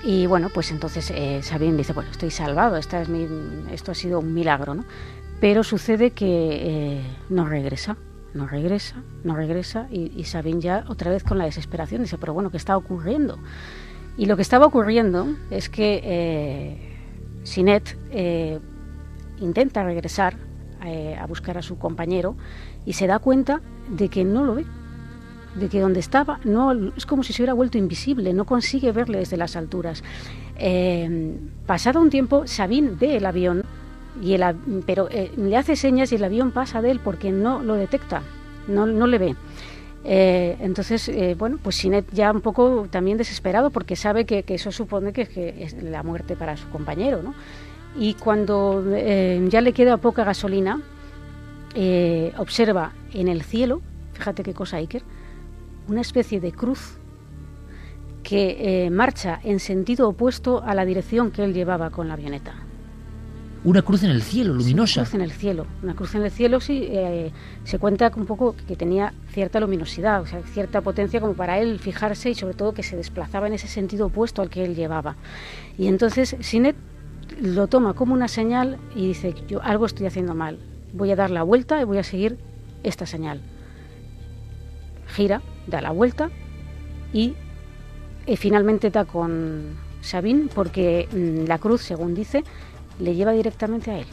Speaker 14: Y bueno, pues entonces eh, Sabine dice, bueno, estoy salvado, esta es mi, esto ha sido un milagro, ¿no? Pero sucede que eh, no regresa, no regresa, no regresa y, y Sabine ya otra vez con la desesperación dice, pero bueno, ¿qué está ocurriendo? Y lo que estaba ocurriendo es que eh, Sinet eh, intenta regresar a buscar a su compañero y se da cuenta de que no lo ve, de que donde estaba no es como si se hubiera vuelto invisible, no consigue verle desde las alturas. pasado un tiempo, Sabine ve el avión y el, pero eh, le hace señas y el avión pasa de él porque no lo detecta, no, no le ve. Eh, entonces, eh, bueno, pues Sinet ya un poco también desesperado porque sabe que, eso supone que, es la muerte para su compañero, ¿no? Y cuando ya le queda poca gasolina, observa en el cielo, fíjate qué cosa Iker, una especie de cruz que marcha en sentido opuesto a la dirección que él llevaba con la avioneta.
Speaker 3: Una cruz en el cielo, luminosa.
Speaker 14: una cruz en el cielo. Una cruz en el cielo sí eh, se cuenta un poco que tenía cierta luminosidad, o sea, cierta potencia como para él fijarse y sobre todo que se desplazaba en ese sentido opuesto al que él llevaba. Y entonces Sinet lo toma como una señal y dice, yo algo estoy haciendo mal, voy a dar la vuelta y voy a seguir esta señal. Gira, da la vuelta y eh, finalmente da con Sabine porque mm, la cruz, según dice, le lleva directamente a él.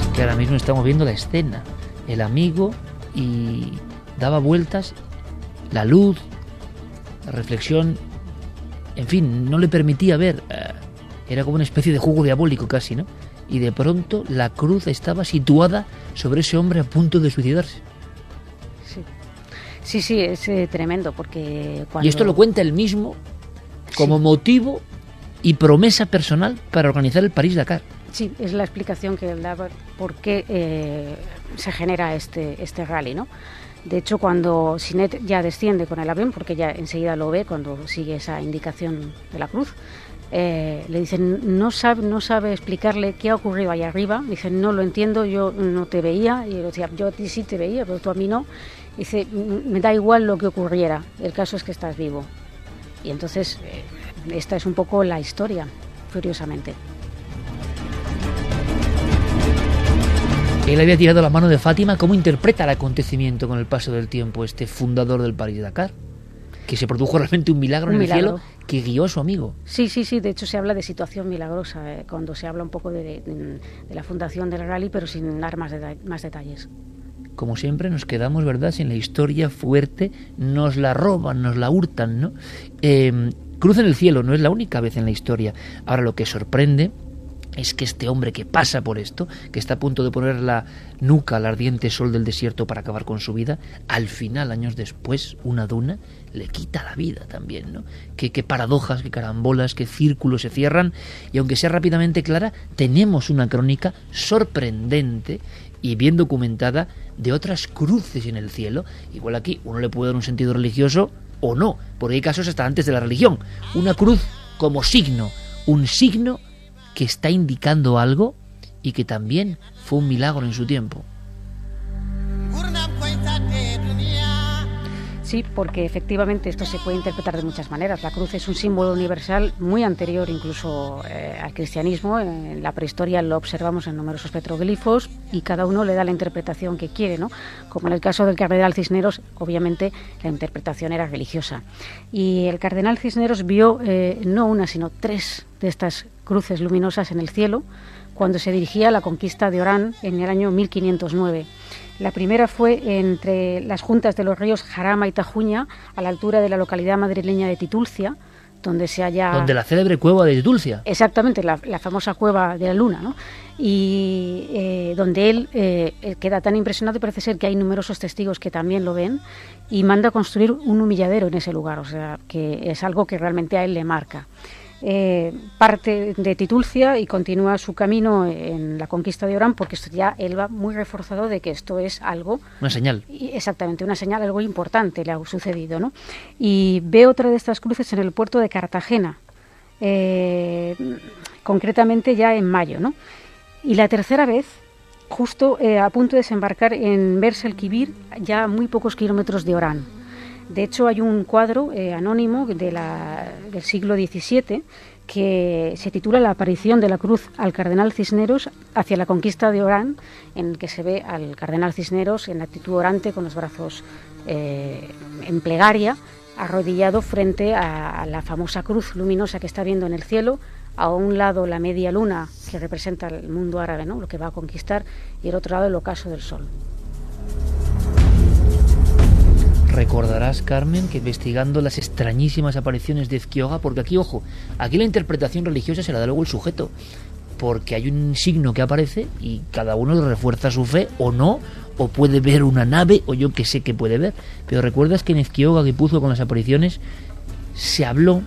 Speaker 3: Es que ahora mismo estamos viendo la escena. El amigo y daba vueltas, la luz, la reflexión, en fin, no le permitía ver. Eh, era como una especie de juego diabólico casi, ¿no? Y de pronto la cruz estaba situada sobre ese hombre a punto de suicidarse.
Speaker 14: Sí, sí, es eh, tremendo porque
Speaker 3: Y esto lo cuenta él mismo como motivo y promesa personal para organizar el París-Dakar.
Speaker 14: Sí, es la explicación que él da por qué eh, se genera este, este rally, ¿no? De hecho, cuando Sinet ya desciende con el avión, porque ya enseguida lo ve cuando sigue esa indicación de la cruz, eh, le dicen, no sabe, no sabe explicarle qué ha ocurrido allá arriba. Dicen, no lo entiendo, yo no te veía. Y él decía, yo a ti sí te veía, pero tú a mí no. Dice, me da igual lo que ocurriera, el caso es que estás vivo. Y entonces, eh, esta es un poco la historia, curiosamente.
Speaker 3: Él había tirado la mano de Fátima. ¿Cómo interpreta el acontecimiento con el paso del tiempo este fundador del París-Dakar? Que se produjo realmente un milagro en el cielo que guió a su amigo.
Speaker 14: Sí, sí, sí. De hecho, se habla de situación milagrosa eh, cuando se habla un poco de, la fundación del rally, pero sin dar más detalles
Speaker 3: como siempre nos quedamos, ¿verdad?, sin la historia fuerte, nos la roban, nos la hurtan, ¿no? Eh, Cruz en el cielo no es la única vez en la historia. Ahora lo que sorprende es que este hombre que pasa por esto, que está a punto de poner la nuca al ardiente sol del desierto para acabar con su vida, al final, años después, una duna le quita la vida también, ¿no? Qué, qué paradojas, qué carambolas, qué círculos se cierran, y aunque sea rápidamente clara, tenemos una crónica sorprendente y bien documentada de otras cruces en el cielo. Igual aquí uno le puede dar un sentido religioso o no, porque hay casos hasta antes de la religión. Una cruz como signo, un signo que está indicando algo y que también fue un milagro en su tiempo.
Speaker 14: Sí, porque efectivamente esto se puede interpretar de muchas maneras. La cruz es un símbolo universal muy anterior incluso eh, al cristianismo. En la prehistoria lo observamos en numerosos petroglifos y cada uno le da la interpretación que quiere, ¿no? Como en el caso del cardenal Cisneros, obviamente la interpretación era religiosa. Y el cardenal Cisneros vio eh, no una, sino tres de estas cruces luminosas en el cielo cuando se dirigía a la conquista de Orán en el año 1509. La primera fue entre las juntas de los ríos Jarama y Tajuña, a la altura de la localidad madrileña de Titulcia, donde se halla...
Speaker 3: Donde la célebre cueva de Titulcia.
Speaker 14: Exactamente, la, famosa cueva de la luna, ¿no? Y eh, donde él eh, queda tan impresionado parece ser que hay numerosos testigos que también lo ven y manda a construir un humilladero en ese lugar, o sea, que es algo que realmente a él le marca. Eh, parte de Titulcia y continúa su camino en la conquista de Orán, porque esto ya él va muy reforzado de que esto es algo.
Speaker 3: Una señal.
Speaker 14: Exactamente, una señal, algo importante le ha sucedido. ¿no? Y ve otra de estas cruces en el puerto de Cartagena, eh, concretamente ya en mayo. ¿no? Y la tercera vez justo eh, a punto de desembarcar en Bersel Kibir, ya a muy pocos kilómetros de Orán. De hecho, hay un cuadro eh, anónimo de del siglo XVII que se titula La aparición de la cruz al cardenal Cisneros hacia la conquista de Orán, en el que se ve al cardenal Cisneros en actitud orante con los brazos eh, en plegaria, arrodillado frente a la famosa cruz luminosa que está viendo en el cielo, a un lado la media luna que representa el mundo árabe, ¿no? lo que va a conquistar, y el otro lado el ocaso del sol.
Speaker 3: Recordarás, Carmen, que investigando las extrañísimas apariciones de Ezquioga, porque aquí, ojo, aquí la interpretación religiosa se la da luego el sujeto, porque hay un signo que aparece y cada uno refuerza su fe o no, o puede ver una nave, o yo que sé que puede ver. Pero recuerdas que en Ezquioga, que puso con las apariciones, se habló,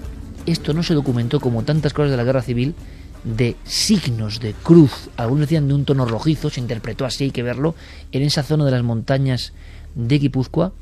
Speaker 3: esto no se documentó como tantas cosas de la guerra civil, de signos de cruz, algunos decían de un tono rojizo, se interpretó así, hay que verlo, en esa zona de las montañas de Guipúzcoa,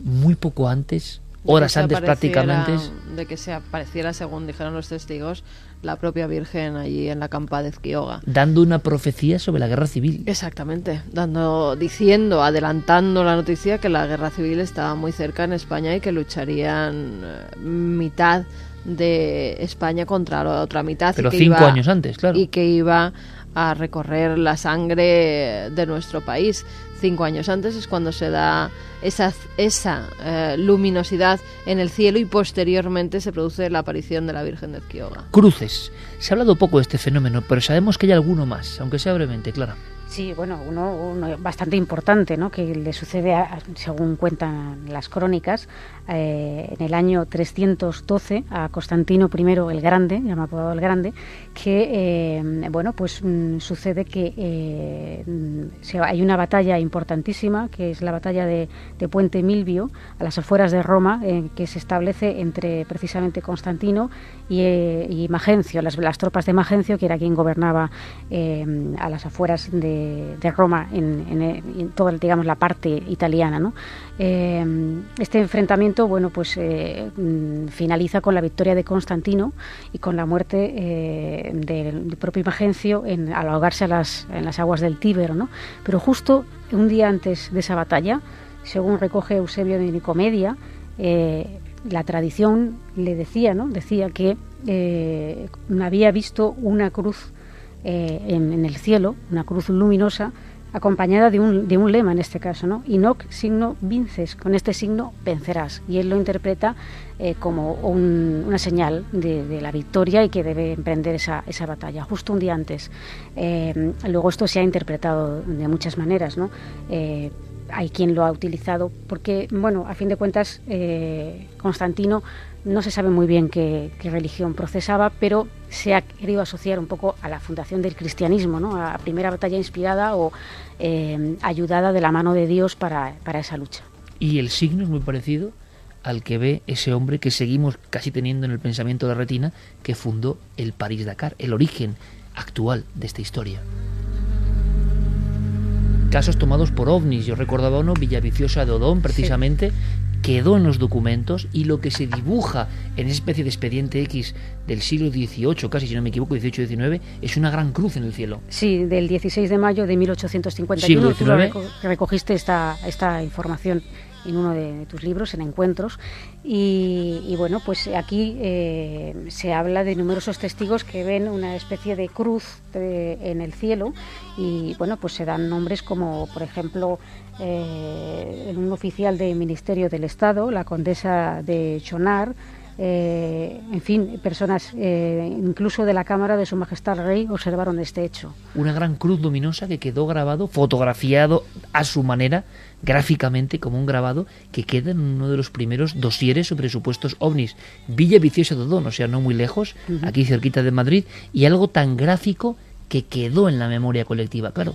Speaker 3: muy poco antes, horas antes prácticamente.
Speaker 12: De que se apareciera, según dijeron los testigos, la propia Virgen allí en la campa de Ezquioga.
Speaker 3: Dando una profecía sobre la guerra civil.
Speaker 12: Exactamente, dando, diciendo, adelantando la noticia que la guerra civil estaba muy cerca en España y que lucharían eh, mitad de España contra la otra mitad.
Speaker 3: Pero cinco años antes, claro.
Speaker 12: Y que iba a recorrer la sangre de nuestro país. Cinco años antes es cuando se da esa, esa eh, luminosidad en el cielo y posteriormente se produce la aparición de la Virgen de Ezquioga.
Speaker 3: Cruces. Se ha hablado poco de este fenómeno, pero sabemos que hay alguno más, aunque sea brevemente, claro.
Speaker 14: Sí, bueno, uno, bastante importante, ¿no? que le sucede, según cuentan las crónicas, eh, en el año 312 a Constantino I el Grande, llamado el Grande, que, eh, bueno, pues mm, sucede que eh, hay una batalla importantísima, que es la batalla de, Puente Milvio, a las afueras de Roma, que se establece entre precisamente Constantino y, Magencio, las, las, tropas de Magencio, que era quien gobernaba a las afueras de Roma en, toda digamos la parte italiana ¿no? Eh, este enfrentamiento bueno pues eh, mm, finaliza con la victoria de Constantino y con la muerte eh, del, propio Imagencio en, al ahogarse las, en las aguas del Tíbero ¿no? pero justo un día antes de esa batalla según recoge Eusebio de Nicomedia la tradición le decía, ¿no? Decía que había visto una cruz eh, en, el cielo, una cruz luminosa, acompañada de un, de un lema en este caso, ¿no? Inoc signo vinces, con este signo vencerás. Y él lo interpreta eh, como una señal de, la victoria y que debe emprender esa, esa batalla, justo un día antes. Eh, luego esto se ha interpretado de muchas maneras, ¿no? hay quien lo ha utilizado porque, bueno, a fin de cuentas, Constantino no se sabe muy bien qué, religión procesaba, pero se ha querido asociar un poco a la fundación del cristianismo, ¿no? a la primera batalla inspirada o eh, ayudada de la mano de Dios para, para esa lucha.
Speaker 3: Y el signo es muy parecido al que ve ese hombre que seguimos casi teniendo en el pensamiento de Retina, que fundó el París-Dakar, el origen actual de esta historia. Casos tomados por ovnis, yo recordaba uno, Villaviciosa de Odón, precisamente, quedó en los documentos y lo que se dibuja en esa especie de expediente X del siglo XVIII, casi si no me equivoco, XVIII-XIX, es una gran cruz en el cielo.
Speaker 14: Sí, del 16 de mayo de 1851.
Speaker 3: Siglo XIX.
Speaker 14: reco- recogiste esta, esta información en uno de tus libros, en Encuentros. Y, bueno, pues aquí eh, se habla de numerosos testigos que ven una especie de cruz de- en el cielo y bueno, pues se dan nombres como, por ejemplo, eh, un oficial del Ministerio del Estado, la condesa de Chonar, eh, en fin, personas eh, incluso de la Cámara de Su Majestad el Rey observaron este hecho.
Speaker 3: Una gran cruz luminosa que quedó grabado, fotografiado a su manera, gráficamente como un grabado, que queda en uno de los primeros dosieres sobre supuestos ovnis. Villa Viciosa de Odón, o sea, no muy lejos, aquí cerquita de Madrid, y algo tan gráfico que quedó en la memoria colectiva. Claro,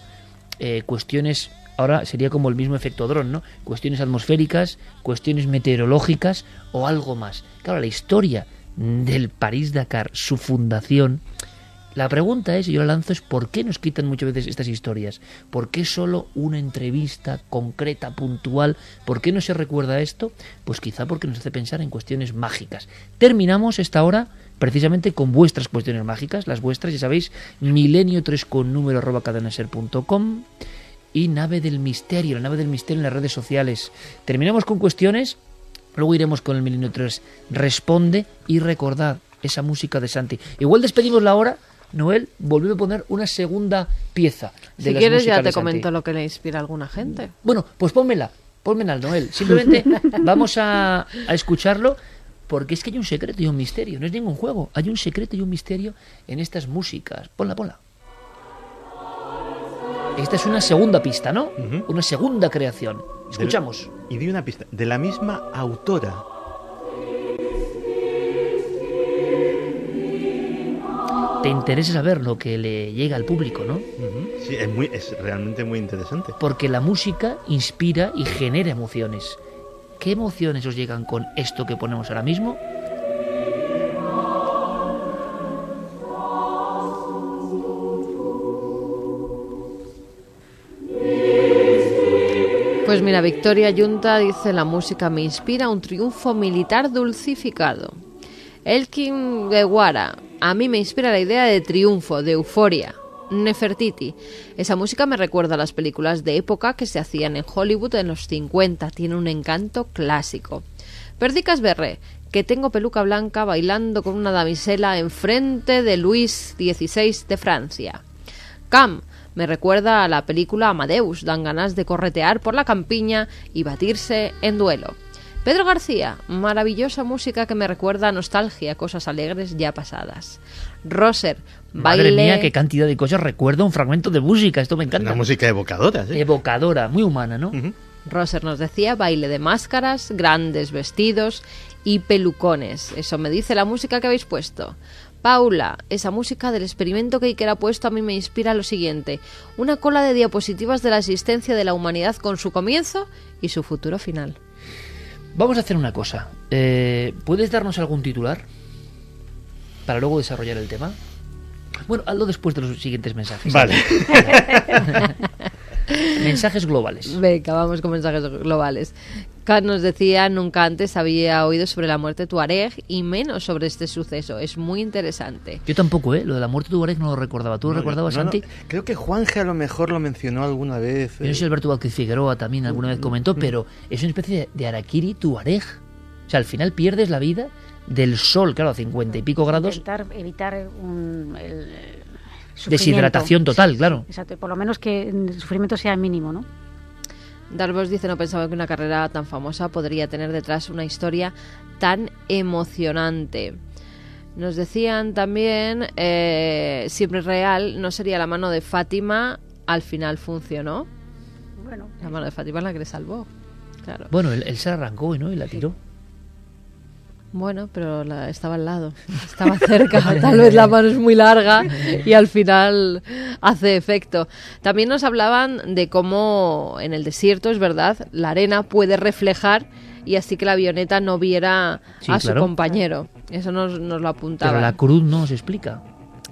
Speaker 3: eh, cuestiones, ahora sería como el mismo efecto dron, ¿no? Cuestiones atmosféricas, cuestiones meteorológicas o algo más. Claro, la historia del París-Dakar, su fundación, la pregunta es, y yo la lanzo, es ¿por qué nos quitan muchas veces estas historias? ¿Por qué solo una entrevista concreta, puntual? ¿Por qué no se recuerda esto? Pues quizá porque nos hace pensar en cuestiones mágicas. Terminamos esta hora precisamente con vuestras cuestiones mágicas, las vuestras, ya sabéis, milenio 3 con número arroba cadenaser.com y nave del misterio, la nave del misterio en las redes sociales. Terminamos con cuestiones, luego iremos con el milenio 3. Responde y recordad esa música de Santi. Igual despedimos la hora, Noel, volvió a poner una segunda pieza. De
Speaker 12: Si
Speaker 3: las
Speaker 12: quieres ya
Speaker 3: de
Speaker 12: te comento lo que le inspira a alguna gente.
Speaker 3: Bueno, pues pónmela, pónmela al Noel. Simplemente vamos a, a escucharlo porque es que hay un secreto y un misterio. No es ningún juego. Hay un secreto y un misterio en estas músicas. Ponla, ponla. Esta es una segunda pista, ¿no? Una segunda creación. Escuchamos.
Speaker 13: y di una pista. De la misma autora.
Speaker 3: Te interesa saber lo que le llega al público, ¿no?
Speaker 13: Sí, es, muy, es realmente muy interesante.
Speaker 3: Porque la música inspira y genera emociones. ¿Qué emociones os llegan con esto que ponemos ahora mismo?
Speaker 12: Pues mira, Victoria Yunta dice la música me inspira un triunfo militar dulcificado. Elkin Guevara, a mí me inspira la idea de triunfo, de euforia. Nefertiti, esa música me recuerda a las películas de época que se hacían en Hollywood en los 50, tiene un encanto clásico. Perdicas Berré, que tengo peluca blanca bailando con una damisela enfrente de Luis XVI de Francia. Cam, me recuerda a la película Amadeus, dan ganas de corretear por la campiña y batirse en duelo. Pedro García, maravillosa música que me recuerda a nostalgia, cosas alegres ya pasadas. Roser,
Speaker 3: Madre
Speaker 12: baile...
Speaker 3: mía, qué cantidad de cosas. Recuerda un fragmento de música. Esto me encanta.
Speaker 13: Una música evocadora, ¿sí?
Speaker 3: Evocadora, muy humana, ¿no?
Speaker 12: Roser nos decía baile de máscaras, grandes vestidos y pelucones. Eso me dice la música que habéis puesto. Paula, esa música del experimento que Iker ha puesto a mí me inspira lo siguiente. Una cola de diapositivas de la existencia de la humanidad con su comienzo y su futuro final.
Speaker 3: Vamos a hacer una cosa. Eh, ¿Puedes darnos algún titular? Para luego desarrollar el tema. Bueno, hazlo después de los siguientes mensajes.
Speaker 13: Vale.
Speaker 3: mensajes globales.
Speaker 12: Venga, vamos con mensajes globales. Kat nos decía, nunca antes había oído sobre la muerte de Tuareg y menos sobre este suceso. Es muy interesante.
Speaker 3: Yo tampoco, ¿eh? Lo de la muerte de Tuareg no lo recordaba. ¿Tú lo recordabas,
Speaker 13: no, no.
Speaker 3: Santi?
Speaker 13: Creo que Juanje a lo mejor lo mencionó alguna vez.
Speaker 3: Yo no sé si Alberto Vázquez Figueroa también alguna vez comentó, pero es una especie de, Araquiri Tuareg. O sea, al final pierdes la vida del sol, claro, a 50 y pico grados.
Speaker 14: Intentar evitar un, el, el sufrimiento.
Speaker 3: Deshidratación total,
Speaker 14: Sí,
Speaker 3: claro.
Speaker 14: Exacto, por lo menos que el sufrimiento sea mínimo, ¿no?
Speaker 12: Darvos dice, no pensaba que una carrera tan famosa podría tener detrás una historia tan emocionante. Nos decían también, eh, siempre real, no sería la mano de Fátima, al final funcionó.
Speaker 14: Bueno,
Speaker 12: La mano de Fátima es la que le salvó. Claro.
Speaker 3: Bueno, él, él se arrancó ¿no? y la tiró.
Speaker 12: Bueno, pero la- estaba al lado, estaba cerca. Tal vez la mano es muy larga y al final hace efecto. También nos hablaban de cómo en el desierto, es verdad, la arena puede reflejar y así que la avioneta no viera
Speaker 3: Sí,
Speaker 12: a su
Speaker 3: claro.
Speaker 12: compañero. Eso nos, nos lo apuntaba.
Speaker 3: Pero la cruz no se explica.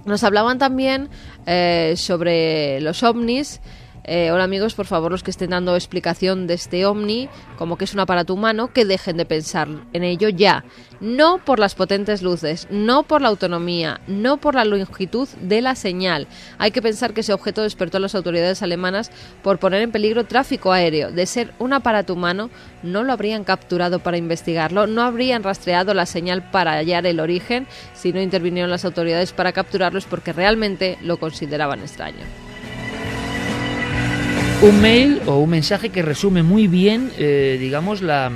Speaker 12: Nos hablaban también eh, sobre los ovnis Eh, hola amigos, por favor, los que estén dando explicación de este ovni, como que es un aparato humano, que dejen de pensar en ello ya. No por las potentes luces, no por la autonomía, no por la longitud de la señal. Hay que pensar que ese objeto despertó a las autoridades alemanas por poner en peligro tráfico aéreo. De ser un aparato humano, no lo habrían capturado para investigarlo, no habrían rastreado la señal para hallar el origen, si no intervinieron las autoridades para capturarlos porque realmente lo consideraban extraño.
Speaker 3: Un mail o un mensaje que resume muy bien, eh, digamos, la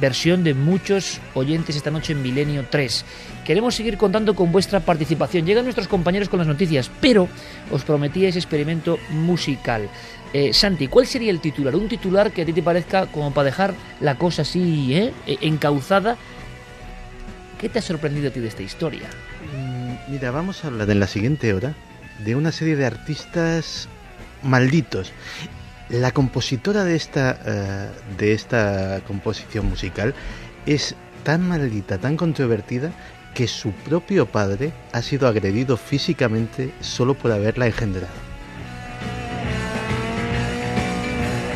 Speaker 3: versión de muchos oyentes esta noche en Milenio 3. Queremos seguir contando con vuestra participación. Llegan nuestros compañeros con las noticias, pero os prometí ese experimento musical. Eh, Santi, ¿cuál sería el titular? Un titular que a ti te parezca como para dejar la cosa así ¿eh? E, encauzada. ¿Qué te ha sorprendido a ti de esta historia?
Speaker 13: Mm, mira, vamos a hablar en la siguiente hora de una serie de artistas malditos la compositora de esta, eh, de esta composición musical es tan maldita, tan controvertida, que su propio padre ha sido agredido físicamente solo por haberla engendrado.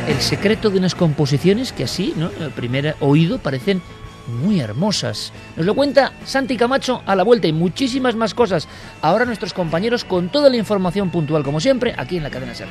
Speaker 3: El secreto de unas composiciones que así, ¿no? Primer oído parecen muy hermosas. Nos lo cuenta Santi Camacho a la vuelta y muchísimas más cosas. Ahora nuestros compañeros con toda la información puntual, como siempre, aquí en la cadena Ser.